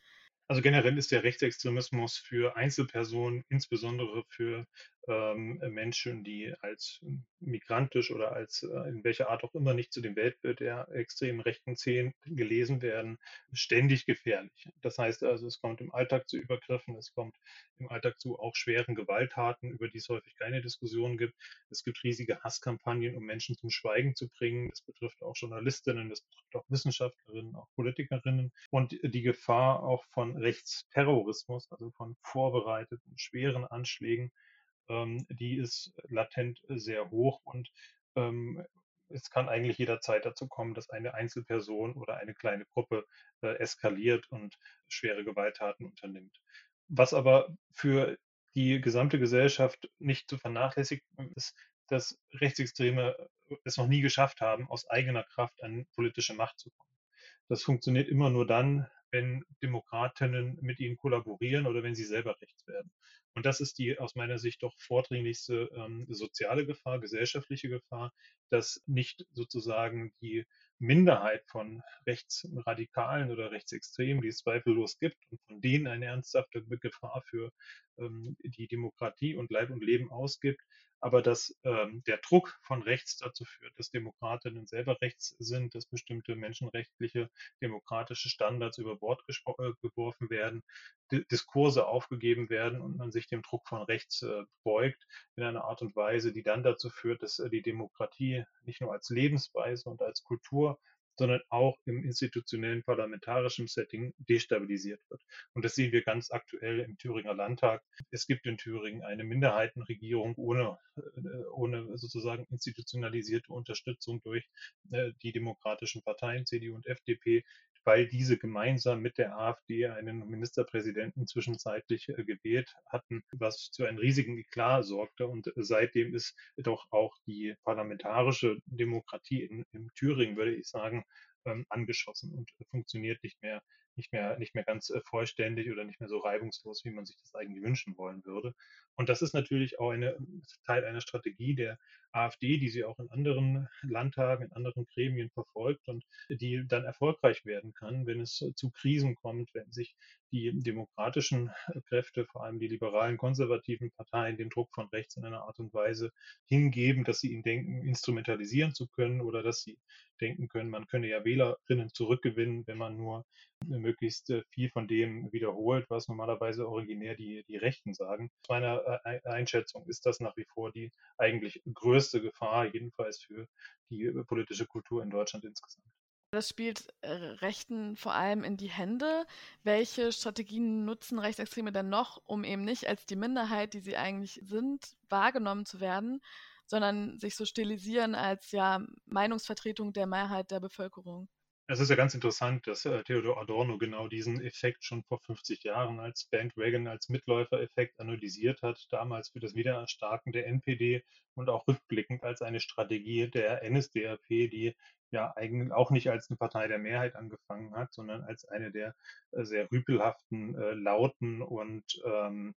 Also generell ist der Rechtsextremismus für Einzelpersonen, insbesondere für ähm, Menschen, die als migrantisch oder als äh, in welcher Art auch immer nicht zu dem Weltbild der extremen rechten Szenen gelesen werden, ständig gefährlich. Das heißt also, es kommt im Alltag zu Übergriffen, es kommt im Alltag zu auch schweren Gewalttaten, über die es häufig keine Diskussion gibt. Es gibt riesige Hasskampagnen, um Menschen zum Schweigen zu bringen. Das betrifft auch Journalistinnen, das betrifft auch Wissenschaftlerinnen, auch Politikerinnen. Und die Gefahr auch von Rechtsterrorismus, also von vorbereiteten schweren Anschlägen, ähm, die ist latent sehr hoch und ähm, es kann eigentlich jederzeit dazu kommen, dass eine Einzelperson oder eine kleine Gruppe äh, eskaliert und schwere Gewalttaten unternimmt. Was aber für die gesamte Gesellschaft nicht zu vernachlässigen ist, dass Rechtsextreme es noch nie geschafft haben, aus eigener Kraft an politische Macht zu kommen. Das funktioniert immer nur dann, wenn Demokratinnen mit ihnen kollaborieren oder wenn sie selber rechts werden. Und das ist die aus meiner Sicht doch vordringlichste ähm, soziale Gefahr, gesellschaftliche Gefahr, dass nicht sozusagen die Minderheit von Rechtsradikalen oder Rechtsextremen, die es zweifellos gibt und von denen eine ernsthafte Gefahr für ähm, die Demokratie und Leib und Leben ausgibt, aber dass ähm, der Druck von rechts dazu führt, dass Demokratinnen selber rechts sind, dass bestimmte menschenrechtliche, demokratische Standards über Bord äh, geworfen werden, D Diskurse aufgegeben werden und man sich dem Druck von rechts äh, beugt in einer Art und Weise, die dann dazu führt, dass äh, die Demokratie nicht nur als Lebensweise und als Kultur sondern auch im institutionellen parlamentarischen Setting destabilisiert wird. Und das sehen wir ganz aktuell im Thüringer Landtag. Es gibt in Thüringen eine Minderheitenregierung ohne, äh, ohne sozusagen institutionalisierte Unterstützung durch äh, die demokratischen Parteien CDU und FDP, weil diese gemeinsam mit der AfD einen Ministerpräsidenten zwischenzeitlich äh, gewählt hatten, was zu einem riesigen Eklat sorgte. Und seitdem ist doch auch die parlamentarische Demokratie in, in Thüringen, würde ich sagen, ähm, angeschossen und funktioniert nicht mehr, nicht mehr, nicht mehr ganz äh, vollständig oder nicht mehr so reibungslos, wie man sich das eigentlich wünschen wollen würde. Und das ist natürlich auch eine, Teil einer Strategie der AfD, die sie auch in anderen Landtagen, in anderen Gremien verfolgt und die dann erfolgreich werden kann, wenn es zu Krisen kommt, wenn sich die demokratischen Kräfte, vor allem die liberalen, konservativen Parteien, dem Druck von rechts in einer Art und Weise hingeben, dass sie ihn denken, instrumentalisieren zu können oder dass sie denken können, man könne ja Wählerinnen zurückgewinnen, wenn man nur möglichst äh, viel von dem wiederholt, was normalerweise originär die, die Rechten sagen. Meiner äh, Einschätzung ist das nach wie vor die eigentlich größte Gefahr, jedenfalls für die äh, politische Kultur in Deutschland insgesamt. Das spielt Rechten vor allem in die Hände. Welche Strategien nutzen Rechtsextreme denn noch, um eben nicht als die Minderheit, die sie eigentlich sind, wahrgenommen zu werden, sondern sich so stilisieren als ja Meinungsvertretung der Mehrheit der Bevölkerung? Es ist ja ganz interessant, dass äh, Theodor Adorno genau diesen Effekt schon vor 50 Jahren als Bandwagon, als Mitläufereffekt analysiert hat, damals für das Wiedererstarken der NPD und auch rückblickend als eine Strategie der NSDAP, die ja eigentlich auch nicht als eine Partei der Mehrheit angefangen hat, sondern als eine der äh, sehr rüpelhaften, äh, lauten und ähm,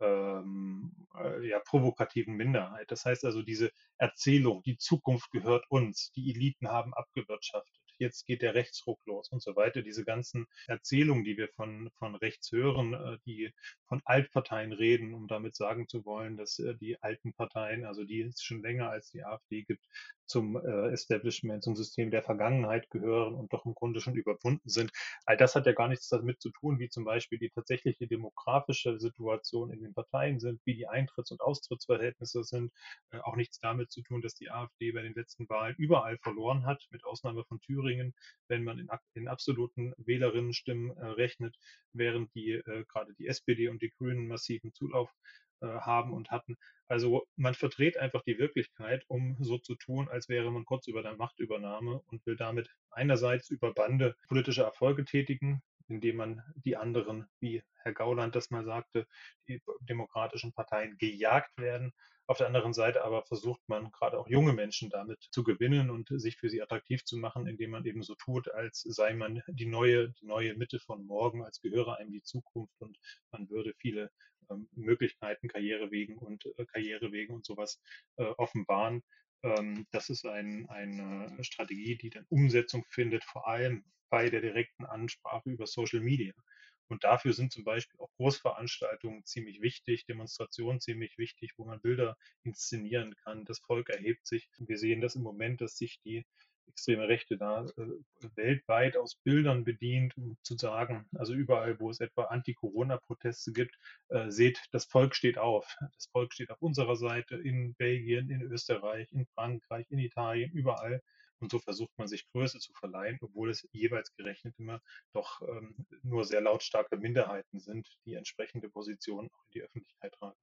ähm, äh, ja, provokativen Minderheit. Das heißt also, diese Erzählung, die Zukunft gehört uns, die Eliten haben abgewirtschaftet jetzt geht der Rechtsruck los und so weiter. Diese ganzen Erzählungen, die wir von, von rechts hören, äh, die von Altparteien reden, um damit sagen zu wollen, dass äh, die alten Parteien, also die es schon länger als die AfD gibt, zum äh, Establishment, zum System der Vergangenheit gehören und doch im Grunde schon überwunden sind. All das hat ja gar nichts damit zu tun, wie zum Beispiel die tatsächliche demografische Situation in den Parteien sind, wie die Eintritts- und Austrittsverhältnisse sind. Auch nichts damit zu tun, dass die AfD bei den letzten Wahlen überall verloren hat, mit Ausnahme von Thüringen, wenn man in, in absoluten Wählerinnenstimmen äh, rechnet, während die äh, gerade die SPD und die Grünen massiven Zulauf äh, haben und hatten. Also man verdreht einfach die Wirklichkeit, um so zu tun, als wäre man kurz über der Machtübernahme und will damit einerseits über Bande politische Erfolge tätigen, indem man die anderen, wie Herr Gauland das mal sagte, die demokratischen Parteien gejagt werden. Auf der anderen Seite aber versucht man gerade auch junge Menschen damit zu gewinnen und sich für sie attraktiv zu machen, indem man eben so tut, als sei man die neue, die neue Mitte von morgen, als gehöre einem die Zukunft und man würde viele ähm, Möglichkeiten, Karrierewegen und äh, Karrierewegen und sowas äh, offenbaren. Ähm, das ist ein, eine Strategie, die dann Umsetzung findet, vor allem bei der direkten Ansprache über Social Media. Und dafür sind zum Beispiel auch Großveranstaltungen ziemlich wichtig, Demonstrationen ziemlich wichtig, wo man Bilder inszenieren kann. Das Volk erhebt sich. Wir sehen das im Moment, dass sich die extreme Rechte da äh, weltweit aus Bildern bedient, um zu sagen, also überall, wo es etwa Anti-Corona-Proteste gibt, äh, seht, das Volk steht auf. Das Volk steht auf unserer Seite in Belgien, in Österreich, in Frankreich, in Italien, überall. Und so versucht man sich Größe zu verleihen, obwohl es jeweils gerechnet immer doch ähm, nur sehr lautstarke Minderheiten sind, die entsprechende Positionen auch in die Öffentlichkeit tragen.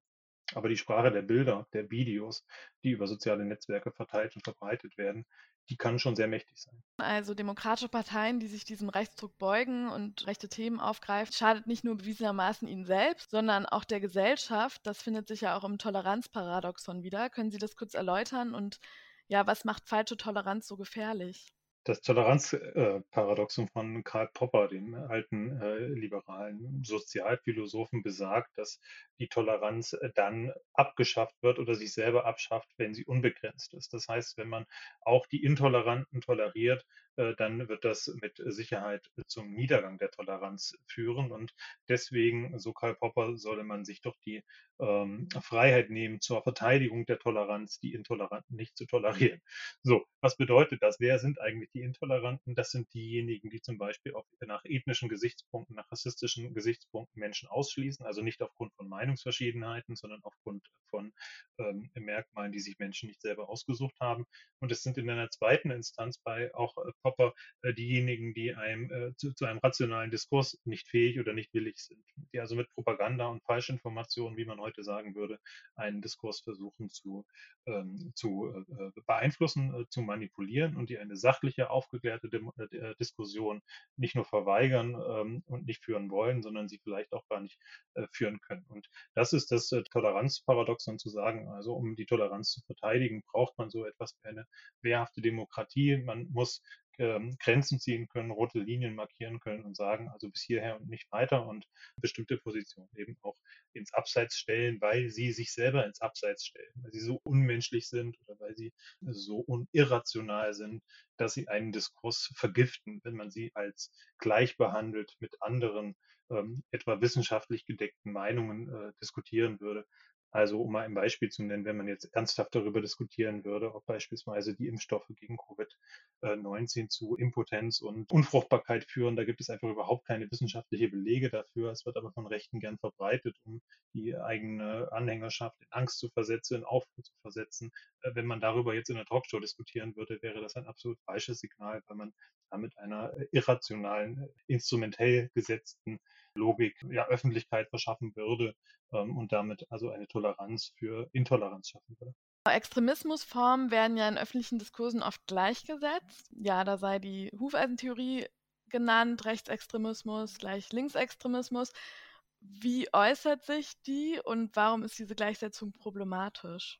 Aber die Sprache der Bilder, der Videos, die über soziale Netzwerke verteilt und verbreitet werden, die kann schon sehr mächtig sein. Also demokratische Parteien, die sich diesem Rechtsdruck beugen und rechte Themen aufgreifen, schadet nicht nur bewiesenermaßen ihnen selbst, sondern auch der Gesellschaft. Das findet sich ja auch im Toleranzparadoxon wieder. Können Sie das kurz erläutern und ja, was macht falsche Toleranz so gefährlich? Das Toleranzparadoxon von Karl Popper, dem alten äh, liberalen Sozialphilosophen, besagt, dass die Toleranz äh, dann abgeschafft wird oder sich selber abschafft, wenn sie unbegrenzt ist. Das heißt, wenn man auch die Intoleranten toleriert, dann wird das mit Sicherheit zum Niedergang der Toleranz führen. Und deswegen, so Karl Popper, solle man sich doch die ähm, Freiheit nehmen, zur Verteidigung der Toleranz die Intoleranten nicht zu tolerieren. So, was bedeutet das? Wer sind eigentlich die Intoleranten? Das sind diejenigen, die zum Beispiel auf, nach ethnischen Gesichtspunkten, nach rassistischen Gesichtspunkten Menschen ausschließen, also nicht aufgrund von Meinungsverschiedenheiten, sondern aufgrund von ähm, Merkmalen, die sich Menschen nicht selber ausgesucht haben. Und es sind in einer zweiten Instanz bei auch äh, Popper äh, diejenigen, die einem äh, zu, zu, einem rationalen Diskurs nicht fähig oder nicht willig sind, die also mit Propaganda und Falschinformationen, wie man heute sagen würde, einen Diskurs versuchen zu, ähm, zu äh, beeinflussen, äh, zu manipulieren und die eine sachliche, aufgeklärte Dem äh, Diskussion nicht nur verweigern ähm, und nicht führen wollen, sondern sie vielleicht auch gar nicht führen können. Und das ist das Toleranzparadoxon zu sagen, also um die Toleranz zu verteidigen, braucht man so etwas wie eine wehrhafte Demokratie. Man muss ähm, Grenzen ziehen können, rote Linien markieren können und sagen, also bis hierher und nicht weiter und bestimmte Positionen eben auch ins Abseits stellen, weil sie sich selber ins Abseits stellen, weil sie so unmenschlich sind oder weil sie so unirrational sind, dass sie einen Diskurs vergiften, wenn man sie als gleich behandelt mit anderen ähm, etwa wissenschaftlich gedeckten Meinungen äh, diskutieren würde. Also um mal ein Beispiel zu nennen, wenn man jetzt ernsthaft darüber diskutieren würde, ob beispielsweise die Impfstoffe gegen Covid-19 zu Impotenz und Unfruchtbarkeit führen, da gibt es einfach überhaupt keine wissenschaftliche Belege dafür. Es wird aber von Rechten gern verbreitet, um die eigene Anhängerschaft in Angst zu versetzen, in Aufruhr zu versetzen. Äh, wenn man darüber jetzt in einer Talkshow diskutieren würde, wäre das ein absolut falsches Signal, weil man damit einer irrationalen, instrumentell gesetzten Logik ja, Öffentlichkeit verschaffen würde ähm, und damit also eine Toleranz für Intoleranz schaffen würde. Extremismusformen werden ja in öffentlichen Diskursen oft gleichgesetzt. Ja, da sei die Hufeisentheorie genannt, Rechtsextremismus gleich Linksextremismus. Wie äußert sich die und warum ist diese Gleichsetzung problematisch?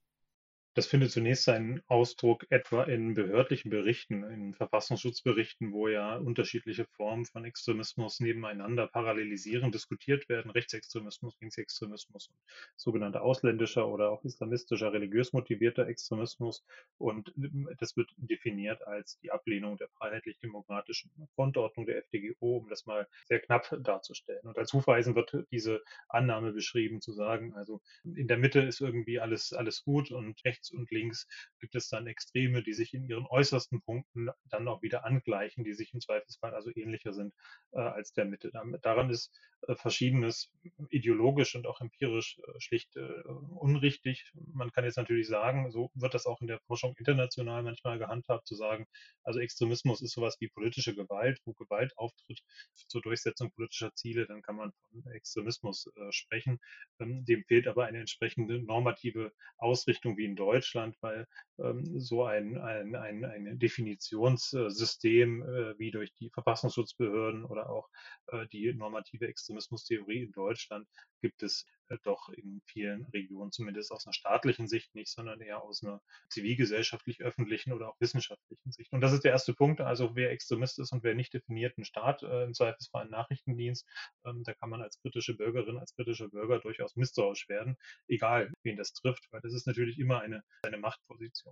Das findet zunächst seinen Ausdruck etwa in behördlichen Berichten, in Verfassungsschutzberichten, wo ja unterschiedliche Formen von Extremismus nebeneinander parallelisieren, diskutiert werden. Rechtsextremismus, Linksextremismus, sogenannter ausländischer oder auch islamistischer, religiös motivierter Extremismus. Und das wird definiert als die Ablehnung der freiheitlich-demokratischen Frontordnung der FDGO, um das mal sehr knapp darzustellen. Und als Hufeisen wird diese Annahme beschrieben, zu sagen, also in der Mitte ist irgendwie alles, alles gut und rechts rechts und links gibt es dann Extreme, die sich in ihren äußersten Punkten dann auch wieder angleichen, die sich im Zweifelsfall also ähnlicher sind äh, als der Mitte. Daran ist äh, Verschiedenes ideologisch und auch empirisch äh, schlicht äh, unrichtig. Man kann jetzt natürlich sagen, so wird das auch in der Forschung international manchmal gehandhabt, zu sagen, also Extremismus ist sowas wie politische Gewalt, wo Gewalt auftritt zur Durchsetzung politischer Ziele, dann kann man von Extremismus äh, sprechen. Ähm, dem fehlt aber eine entsprechende normative Ausrichtung wie in Deutschland Deutschland, weil so ein, ein, ein, ein Definitionssystem äh, wie durch die Verfassungsschutzbehörden oder auch äh, die normative Extremismustheorie in Deutschland gibt es äh, doch in vielen Regionen, zumindest aus einer staatlichen Sicht nicht, sondern eher aus einer zivilgesellschaftlich-öffentlichen oder auch wissenschaftlichen Sicht. Und das ist der erste Punkt, also wer Extremist ist und wer nicht definiert, ein Staat, im Zweifelsfall ein Nachrichtendienst, ähm, da kann man als britische Bürgerin, als britischer Bürger durchaus misstrauisch werden, egal wen das trifft, weil das ist natürlich immer eine, eine Machtposition.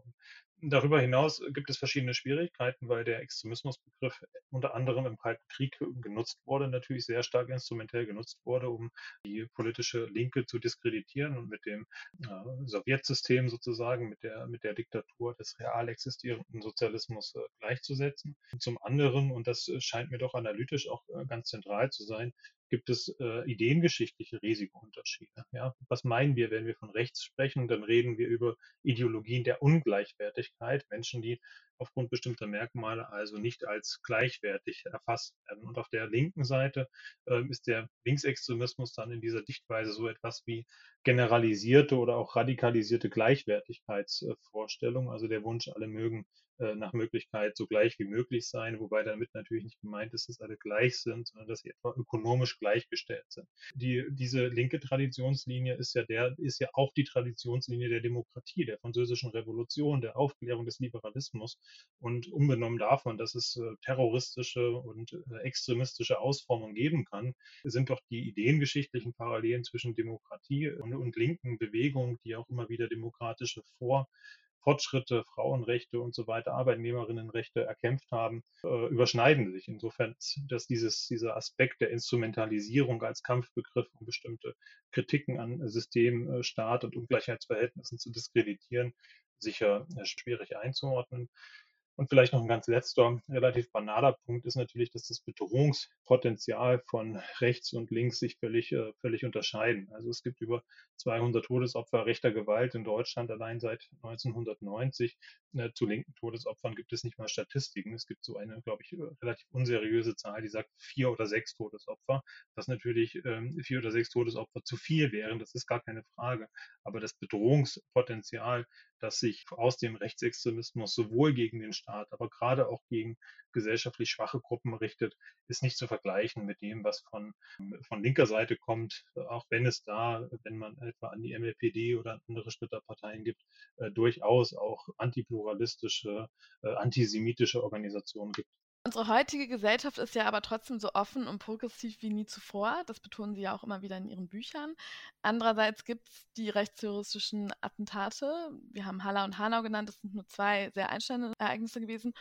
Darüber hinaus gibt es verschiedene Schwierigkeiten, weil der Extremismusbegriff unter anderem im Kalten Krieg genutzt wurde, natürlich sehr stark instrumentell genutzt wurde, um die politische Linke zu diskreditieren und mit dem äh, Sowjetsystem sozusagen, mit der, mit der Diktatur des real existierenden Sozialismus äh, gleichzusetzen. Zum anderen, und das scheint mir doch analytisch auch äh, ganz zentral zu sein, gibt es äh, ideengeschichtliche Risikounterschiede. Ja? Was meinen wir, wenn wir von rechts sprechen? Dann reden wir über Ideologien der Ungleichwertigkeit, Menschen, die aufgrund bestimmter Merkmale also nicht als gleichwertig erfasst werden. Und auf der linken Seite äh, ist der Linksextremismus dann in dieser Dichtweise so etwas wie generalisierte oder auch radikalisierte Gleichwertigkeitsvorstellung, also der Wunsch, alle mögen äh, nach Möglichkeit so gleich wie möglich sein, wobei damit natürlich nicht gemeint ist, dass alle gleich sind, sondern dass sie etwa ökonomisch gleichgestellt sind. Die, diese linke Traditionslinie ist ja der, ist ja auch die Traditionslinie der Demokratie, der französischen Revolution, der Aufklärung des Liberalismus. Und unbenommen davon, dass es äh, terroristische und äh, extremistische Ausformungen geben kann, sind doch die ideengeschichtlichen Parallelen zwischen Demokratie und, und linken Bewegungen, die auch immer wieder demokratische Vor Fortschritte, Frauenrechte und so weiter, Arbeitnehmerinnenrechte erkämpft haben, äh, überschneiden sich. Insofern, dass dieses, dieser Aspekt der Instrumentalisierung als Kampfbegriff, um bestimmte Kritiken an System, äh, Staat und Ungleichheitsverhältnissen zu diskreditieren, sicher äh, schwierig einzuordnen. Und vielleicht noch ein ganz letzter, relativ banaler Punkt ist natürlich, dass das Bedrohungspotenzial von rechts und links sich völlig, äh, völlig unterscheiden. Also es gibt über 200 Todesopfer rechter Gewalt in Deutschland allein seit 1990. Äh, zu linken Todesopfern gibt es nicht mal Statistiken. Es gibt so eine, glaube ich, relativ unseriöse Zahl, die sagt vier oder sechs Todesopfer. Was natürlich ähm, vier oder sechs Todesopfer zu viel wären, das ist gar keine Frage. Aber das Bedrohungspotenzial das sich aus dem Rechtsextremismus sowohl gegen den Staat, aber gerade auch gegen gesellschaftlich schwache Gruppen richtet, ist nicht zu vergleichen mit dem, was von, von linker Seite kommt, auch wenn es da, wenn man etwa an die MLPD oder andere Splitterparteien gibt, äh, durchaus auch antipluralistische, äh, antisemitische Organisationen gibt. Unsere heutige Gesellschaft ist ja aber trotzdem so offen und progressiv wie nie zuvor. Das betonen Sie ja auch immer wieder in Ihren Büchern. Andererseits gibt es die rechtsterroristischen Attentate. Wir haben Haller und Hanau genannt. Das sind nur zwei sehr einschneidende Ereignisse gewesen.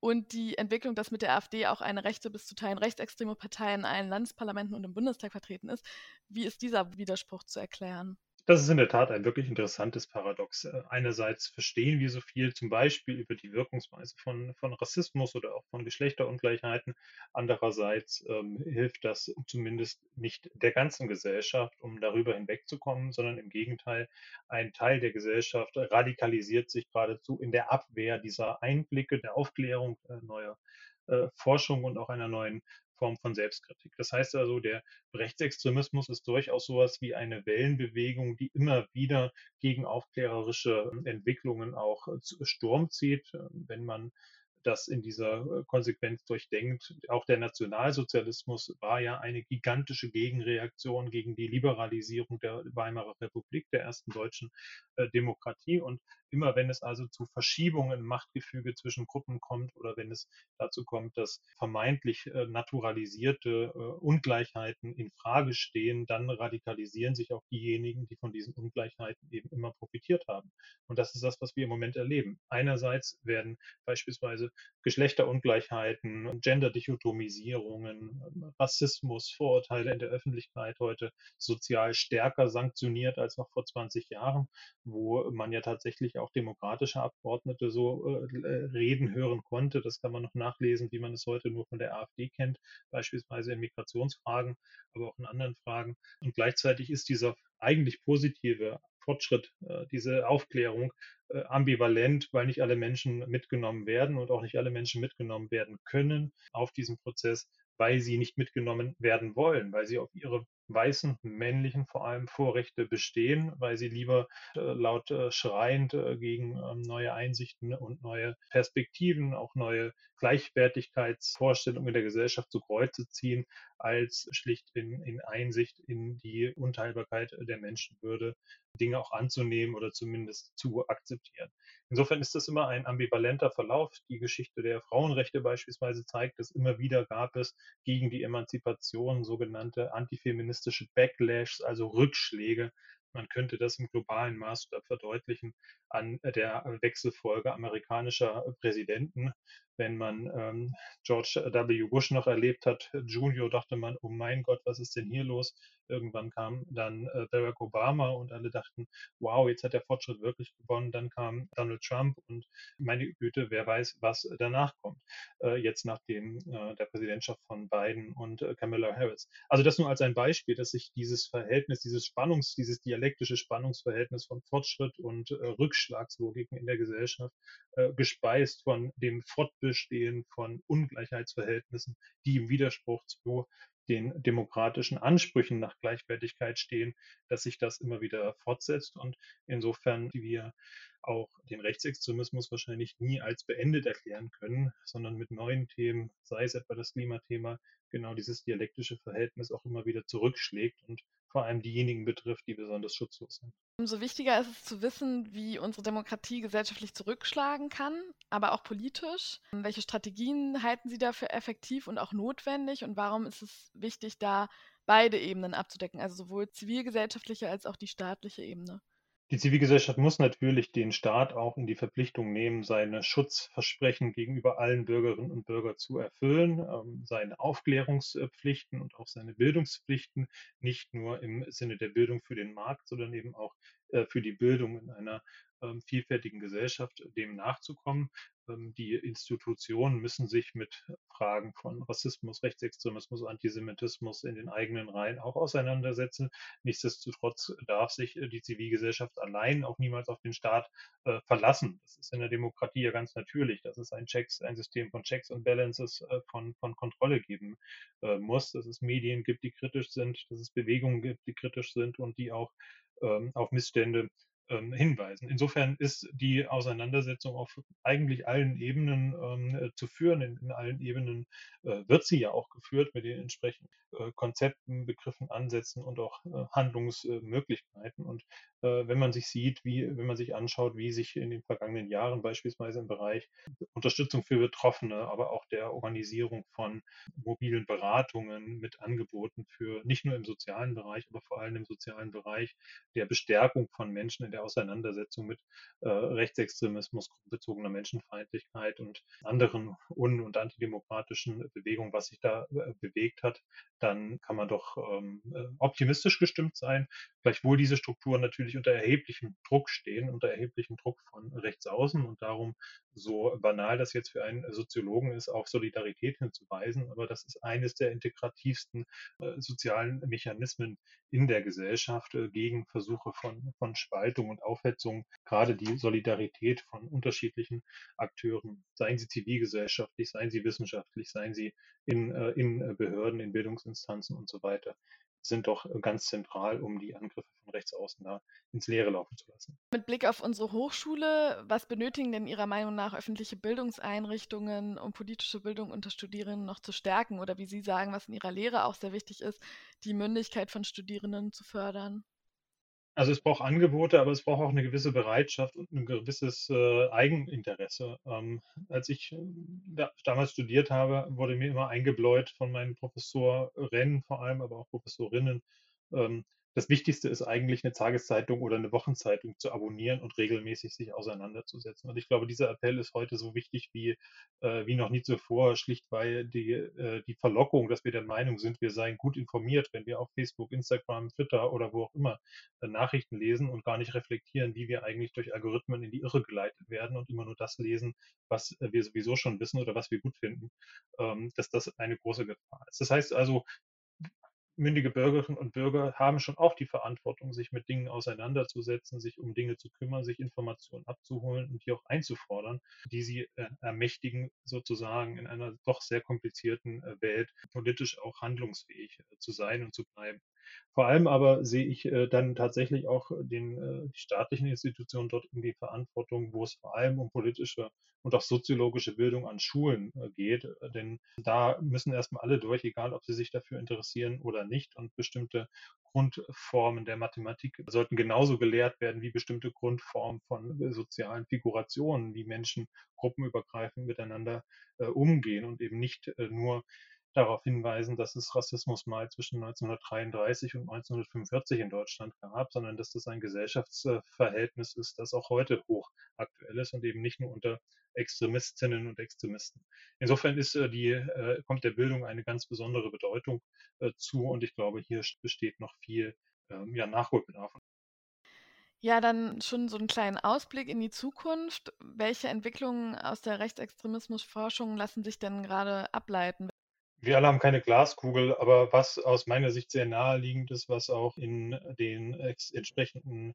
Und die Entwicklung, dass mit der AfD auch eine rechte bis zu Teilen rechtsextreme Partei in allen Landesparlamenten und im Bundestag vertreten ist. Wie ist dieser Widerspruch zu erklären? Das ist in der Tat ein wirklich interessantes Paradox. Äh, einerseits verstehen wir so viel zum Beispiel über die Wirkungsweise von, von Rassismus oder auch von Geschlechterungleichheiten. Andererseits ähm, hilft das zumindest nicht der ganzen Gesellschaft, um darüber hinwegzukommen, sondern im Gegenteil, ein Teil der Gesellschaft radikalisiert sich geradezu in der Abwehr dieser Einblicke, der Aufklärung äh, neuer äh, Forschung und auch einer neuen Form von Selbstkritik. Das heißt also, der Rechtsextremismus ist durchaus sowas wie eine Wellenbewegung, die immer wieder gegen aufklärerische Entwicklungen auch Sturm zieht. Wenn man das in dieser Konsequenz durchdenkt. Auch der Nationalsozialismus war ja eine gigantische Gegenreaktion gegen die Liberalisierung der Weimarer Republik, der ersten deutschen Demokratie. Und immer wenn es also zu Verschiebungen im Machtgefüge zwischen Gruppen kommt oder wenn es dazu kommt, dass vermeintlich naturalisierte Ungleichheiten in Frage stehen, dann radikalisieren sich auch diejenigen, die von diesen Ungleichheiten eben immer profitiert haben. Und das ist das, was wir im Moment erleben. Einerseits werden beispielsweise Geschlechterungleichheiten, Genderdichotomisierungen, Rassismus, Vorurteile in der Öffentlichkeit heute sozial stärker sanktioniert als noch vor 20 Jahren, wo man ja tatsächlich auch demokratische Abgeordnete so äh, reden hören konnte. Das kann man noch nachlesen, wie man es heute nur von der AfD kennt, beispielsweise in Migrationsfragen, aber auch in anderen Fragen. Und gleichzeitig ist dieser eigentlich positive Fortschritt, äh, diese Aufklärung äh, ambivalent, weil nicht alle Menschen mitgenommen werden und auch nicht alle Menschen mitgenommen werden können auf diesem Prozess, weil sie nicht mitgenommen werden wollen, weil sie auf ihre weißen, männlichen vor allem Vorrechte bestehen, weil sie lieber äh, laut äh, schreiend äh, gegen ähm, neue Einsichten und neue Perspektiven, auch neue Gleichwertigkeitsvorstellungen in der Gesellschaft zu Kreuze ziehen, als schlicht in, in Einsicht in die Unteilbarkeit der Menschenwürde Dinge auch anzunehmen oder zumindest zu akzeptieren. Insofern ist das immer ein ambivalenter Verlauf. Die Geschichte der Frauenrechte beispielsweise zeigt, dass immer wieder gab es gegen die Emanzipation sogenannte antifeministische Backlashs, also Rückschläge. Man könnte das im globalen Maßstab verdeutlichen an der Wechselfolge amerikanischer Präsidenten wenn man ähm, George W. Bush noch erlebt hat, Junior, dachte man, oh mein Gott, was ist denn hier los? Irgendwann kam dann äh, Barack Obama und alle dachten, wow, jetzt hat der Fortschritt wirklich gewonnen. Dann kam Donald Trump und meine Güte, wer weiß, was danach kommt. Äh, jetzt nach dem, äh, der Präsidentschaft von Biden und Kamala Harris. Also das nur als ein Beispiel, dass sich dieses Verhältnis, dieses Spannungs, dieses dialektische Spannungsverhältnis von Fortschritt und Rückschlagslogiken in der Gesellschaft gespeist von dem Fortbestehen von Ungleichheitsverhältnissen, die im Widerspruch zu den demokratischen Ansprüchen nach Gleichwertigkeit stehen, dass sich das immer wieder fortsetzt. Und insofern wir auch den Rechtsextremismus wahrscheinlich nie als beendet erklären können, sondern mit neuen Themen, sei es etwa das Klimathema, genau dieses dialektische Verhältnis auch immer wieder zurückschlägt und vor allem diejenigen betrifft, die besonders schutzlos sind. Umso wichtiger ist es zu wissen, wie unsere Demokratie gesellschaftlich zurückschlagen kann, aber auch politisch. Welche Strategien halten Sie dafür effektiv und auch notwendig und warum ist es wichtig, da beide Ebenen abzudecken, also sowohl zivilgesellschaftliche als auch die staatliche Ebene? Die Zivilgesellschaft muss natürlich den Staat auch in die Verpflichtung nehmen, seine Schutzversprechen gegenüber allen Bürgerinnen und Bürgern zu erfüllen, ähm, seine Aufklärungspflichten und auch seine Bildungspflichten, nicht nur im Sinne der Bildung für den Markt, sondern eben auch äh, für die Bildung in einer ähm, vielfältigen Gesellschaft dem nachzukommen. Ähm, die Institutionen müssen sich mit Fragen von Rassismus, Rechtsextremismus, Antisemitismus in den eigenen Reihen auch auseinandersetzen. Nichtsdestotrotz darf sich äh, die Zivilgesellschaft allein auch niemals auf den Staat äh, verlassen. Das ist in der Demokratie ja ganz natürlich, dass es ein Checks, ein System von Checks und Balances äh, von, von Kontrolle geben muss, dass es Medien gibt, die kritisch sind, dass es Bewegungen gibt, die kritisch sind und die auch ähm, auf Missstände ähm, hinweisen. Insofern ist die Auseinandersetzung auf eigentlich allen Ebenen ähm, äh, zu führen. In, in allen Ebenen äh, wird sie ja auch geführt mit den entsprechenden äh, Konzepten, Begriffen, Ansätzen und auch äh, Handlungsmöglichkeiten. Und wenn man sich sieht, wie, wenn man sich anschaut, wie sich in den vergangenen Jahren beispielsweise im Bereich Unterstützung für Betroffene, aber auch der Organisierung von mobilen Beratungen mit Angeboten für nicht nur im sozialen Bereich, aber vor allem im sozialen Bereich der Bestärkung von Menschen in der Auseinandersetzung mit äh, Rechtsextremismus, bezogener Menschenfeindlichkeit und anderen un- und antidemokratischen Bewegungen, was sich da äh, bewegt hat, dann kann man doch ähm, äh, optimistisch gestimmt sein. Gleichwohl diese Strukturen natürlich unter erheblichem Druck stehen, unter erheblichem Druck von rechts außen und darum, so banal das jetzt für einen Soziologen ist, auf Solidarität hinzuweisen. Aber das ist eines der integrativsten äh, sozialen Mechanismen in der Gesellschaft äh, gegen Versuche von, von Spaltung und Aufhetzung. Gerade die Solidarität von unterschiedlichen Akteuren, seien sie zivilgesellschaftlich, seien sie wissenschaftlich, seien sie in, äh, in Behörden, in Bildungsinstanzen und so weiter sind doch ganz zentral, um die Angriffe von rechts außen da ins Leere laufen zu lassen. Mit Blick auf unsere Hochschule, was benötigen denn Ihrer Meinung nach öffentliche Bildungseinrichtungen, um politische Bildung unter Studierenden noch zu stärken? Oder wie Sie sagen, was in Ihrer Lehre auch sehr wichtig ist, die Mündigkeit von Studierenden zu fördern? Also es braucht Angebote, aber es braucht auch eine gewisse Bereitschaft und ein gewisses äh, Eigeninteresse. Ähm, als ich äh, da, damals studiert habe, wurde mir immer eingebläut von meinen Professoren, vor allem, aber auch Professorinnen, ähm, das Wichtigste ist eigentlich, eine Tageszeitung oder eine Wochenzeitung zu abonnieren und regelmäßig sich auseinanderzusetzen. Und ich glaube, dieser Appell ist heute so wichtig wie, äh, wie noch nie zuvor, schlicht weil die, äh, die Verlockung, dass wir der Meinung sind, wir seien gut informiert, wenn wir auf Facebook, Instagram, Twitter oder wo auch immer äh, Nachrichten lesen und gar nicht reflektieren, wie wir eigentlich durch Algorithmen in die Irre geleitet werden und immer nur das lesen, was äh, wir sowieso schon wissen oder was wir gut finden, ähm, dass das eine große Gefahr ist. Das heißt also, mündige Bürgerinnen und Bürger haben schon auch die Verantwortung, sich mit Dingen auseinanderzusetzen, sich um Dinge zu kümmern, sich Informationen abzuholen und die auch einzufordern, die sie äh, ermächtigen, sozusagen in einer doch sehr komplizierten äh, Welt politisch auch handlungsfähig äh, zu sein und zu bleiben. Vor allem aber sehe ich äh, dann tatsächlich auch den, äh, die staatlichen Institutionen dort in die Verantwortung, wo es vor allem um politische und auch soziologische Bildung an Schulen äh, geht. Denn da müssen erstmal alle durch, egal ob sie sich dafür interessieren oder nicht. Und bestimmte Grundformen der Mathematik sollten genauso gelehrt werden wie bestimmte Grundformen von sozialen Figurationen, wie Menschen gruppenübergreifend miteinander umgehen und eben nicht nur darauf hinweisen, dass es Rassismus mal zwischen 1933 und 1945 in Deutschland gab, sondern dass das ein Gesellschaftsverhältnis ist, das auch heute hochaktuell ist und eben nicht nur unter Extremistinnen und Extremisten. Insofern ist äh, die, äh, kommt der Bildung eine ganz besondere Bedeutung äh, zu und ich glaube, hier besteht noch viel ähm, ja, Nachholbedarf. Ja, dann schon so einen kleinen Ausblick in die Zukunft. Welche Entwicklungen aus der Rechtsextremismusforschung lassen sich denn gerade ableiten? Wir alle haben keine Glaskugel, aber was aus meiner Sicht sehr naheliegend ist, was auch in den entsprechenden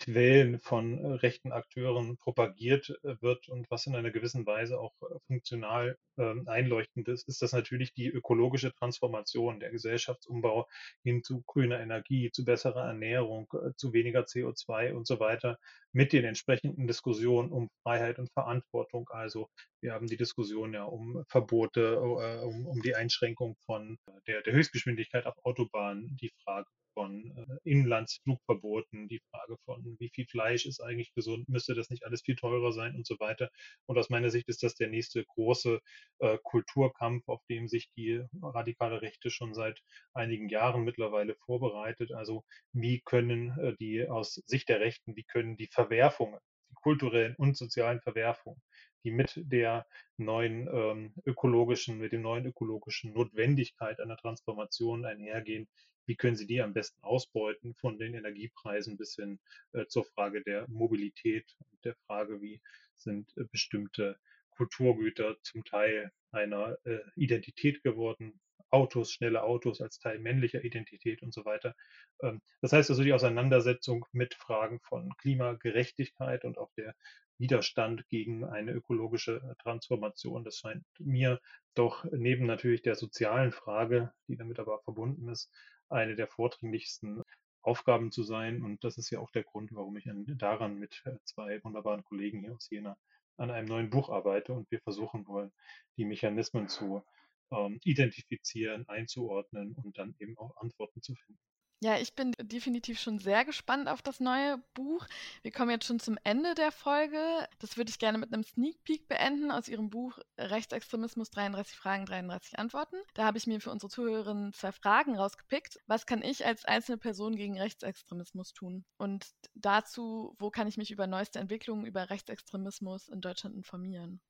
Quellen von äh, rechten Akteuren propagiert äh, wird und was in einer gewissen Weise auch äh, funktional ähm, einleuchtend ist, ist das natürlich die ökologische Transformation, der Gesellschaftsumbau hin zu grüner Energie, zu besserer Ernährung, zu weniger CO2 und so weiter mit den entsprechenden Diskussionen um Freiheit und Verantwortung. Also wir haben die Diskussion ja um Verbote, um, um die Einschränkung von der, der Höchstgeschwindigkeit auf Autobahnen, die Frage von äh, Inlandsflugverboten, die Frage von, wie viel Fleisch ist eigentlich gesund, müsste das nicht alles viel teurer sein und so weiter. Und aus meiner Sicht ist das der nächste große äh, Kulturkampf, auf dem sich die radikale Rechte schon seit einigen Jahren mittlerweile vorbereitet. Also wie können äh, die aus Sicht der Rechten, wie können die Verwerfungen, die kulturellen und sozialen Verwerfungen, die mit der neuen ähm, ökologischen, mit dem neuen ökologischen Notwendigkeit einer Transformation einhergehen, wie können Sie die am besten ausbeuten von den Energiepreisen bis hin äh, zur Frage der Mobilität und der Frage, wie sind äh, bestimmte Kulturgüter zum Teil einer äh, Identität geworden, Autos, schnelle Autos als Teil männlicher Identität und so weiter. Ähm, das heißt also die Auseinandersetzung mit Fragen von Klimagerechtigkeit und auch der Widerstand gegen eine ökologische Transformation. Das scheint mir doch neben natürlich der sozialen Frage, die damit aber verbunden ist, eine der vordringlichsten Aufgaben zu sein. Und das ist ja auch der Grund, warum ich daran mit äh, zwei wunderbaren Kollegen hier aus Jena an einem neuen Buch arbeite und wir versuchen wollen, die Mechanismen zu ähm, identifizieren, einzuordnen und dann eben auch Antworten zu finden. Ja, ich bin definitiv schon sehr gespannt auf das neue Buch. Wir kommen jetzt schon zum Ende der Folge. Das würde ich gerne mit einem Sneak Peek beenden aus Ihrem Buch Rechtsextremismus 33 Fragen, 33 Antworten. Da habe ich mir für unsere Zuhörerinnen zwei Fragen rausgepickt. Was kann ich als einzelne Person gegen Rechtsextremismus tun? Und dazu, wo kann ich mich über neueste Entwicklungen über Rechtsextremismus in Deutschland informieren?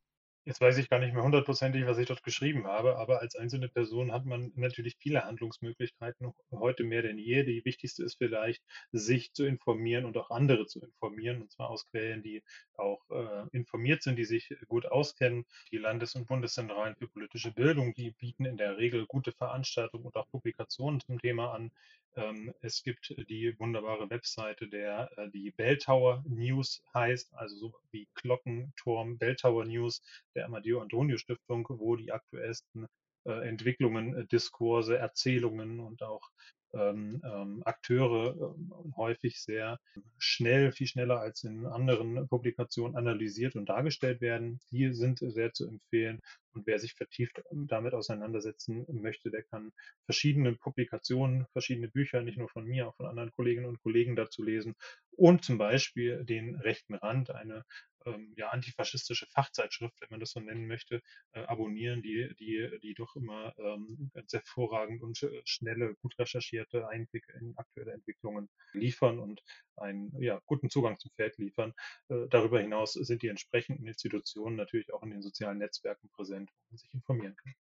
Jetzt weiß ich gar nicht mehr hundertprozentig, was ich dort geschrieben habe, aber als einzelne Person hat man natürlich viele Handlungsmöglichkeiten, heute mehr denn je. Die wichtigste ist vielleicht, sich zu informieren und auch andere zu informieren, und zwar aus Quellen, die auch äh, informiert sind, die sich gut auskennen. Die Landes- und Bundeszentralen für politische Bildung, die bieten in der Regel gute Veranstaltungen und auch Publikationen zum Thema an. Ähm, es gibt die wunderbare Webseite, der äh, die Belltower News heißt, also so wie Glockenturm Belltower News der Amadeo Antonio Stiftung, wo die aktuellsten äh, Entwicklungen, äh, Diskurse, Erzählungen und auch ähm, ähm, Akteure ähm, häufig sehr schnell, viel schneller als in anderen Publikationen analysiert und dargestellt werden. Die sind sehr zu empfehlen. Und wer sich vertieft damit auseinandersetzen möchte, der kann verschiedene Publikationen, verschiedene Bücher, nicht nur von mir, auch von anderen Kolleginnen und Kollegen dazu lesen und zum Beispiel den rechten Rand, eine ähm, ja, antifaschistische Fachzeitschrift, wenn man das so nennen möchte, äh, abonnieren, die, die, die doch immer ähm, ganz hervorragend und äh, schnelle, gut recherchierte Einblicke in aktuelle Entwicklungen liefern und einen ja, guten Zugang zum Feld liefern. Äh, darüber hinaus sind die entsprechenden Institutionen natürlich auch in den sozialen Netzwerken präsent, wo man sich informieren kann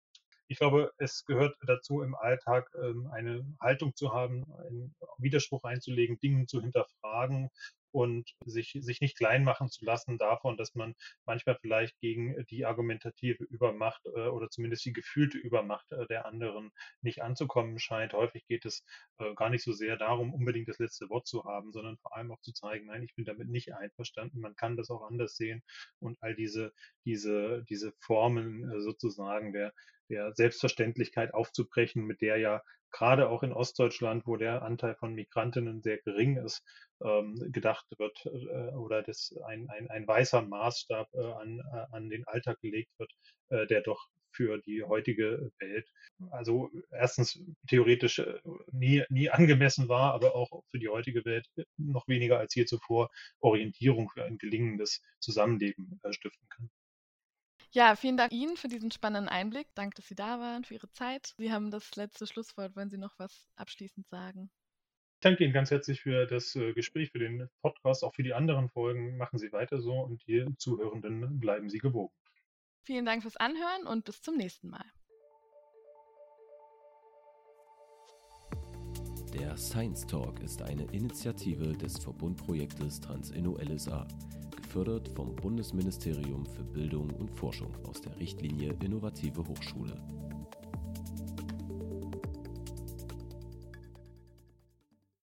ich glaube, es gehört dazu im Alltag ähm, eine Haltung zu haben, einen Widerspruch einzulegen, Dinge zu hinterfragen und sich, sich nicht klein machen zu lassen davon, dass man manchmal vielleicht gegen die argumentative Übermacht äh, oder zumindest die gefühlte Übermacht äh, der anderen nicht anzukommen scheint. Häufig geht es äh, gar nicht so sehr darum, unbedingt das letzte Wort zu haben, sondern vor allem auch zu zeigen, nein, ich bin damit nicht einverstanden. Man kann das auch anders sehen und all diese, diese, diese Formen äh, sozusagen der, der Selbstverständlichkeit aufzubrechen, mit der ja gerade auch in Ostdeutschland, wo der Anteil von Migrantinnen sehr gering ist, ähm, gedacht wird äh, oder das ein, ein, ein weißer Maßstab äh, an, äh, an den Alltag gelegt wird, der doch für die heutige Welt, also erstens theoretisch nie, nie angemessen war, aber auch für die heutige Welt noch weniger als je zuvor Orientierung für ein gelingendes Zusammenleben stiften kann. Ja, vielen Dank Ihnen für diesen spannenden Einblick. Danke, dass Sie da waren, für Ihre Zeit. Sie haben das letzte Schlusswort. Wollen Sie noch was abschließend sagen? Ich danke Ihnen ganz herzlich für das äh, Gespräch, für den Podcast, auch für die anderen Folgen. Machen Sie weiter so und die Zuhörenden bleiben Sie gewogen. Vielen Dank fürs Anhören und bis zum nächsten Mal. Der Science Talk ist eine Initiative des Verbundprojektes TransInno LSA gefördert vom Bundesministerium für Bildung und Forschung aus der Richtlinie Innovative Hochschule.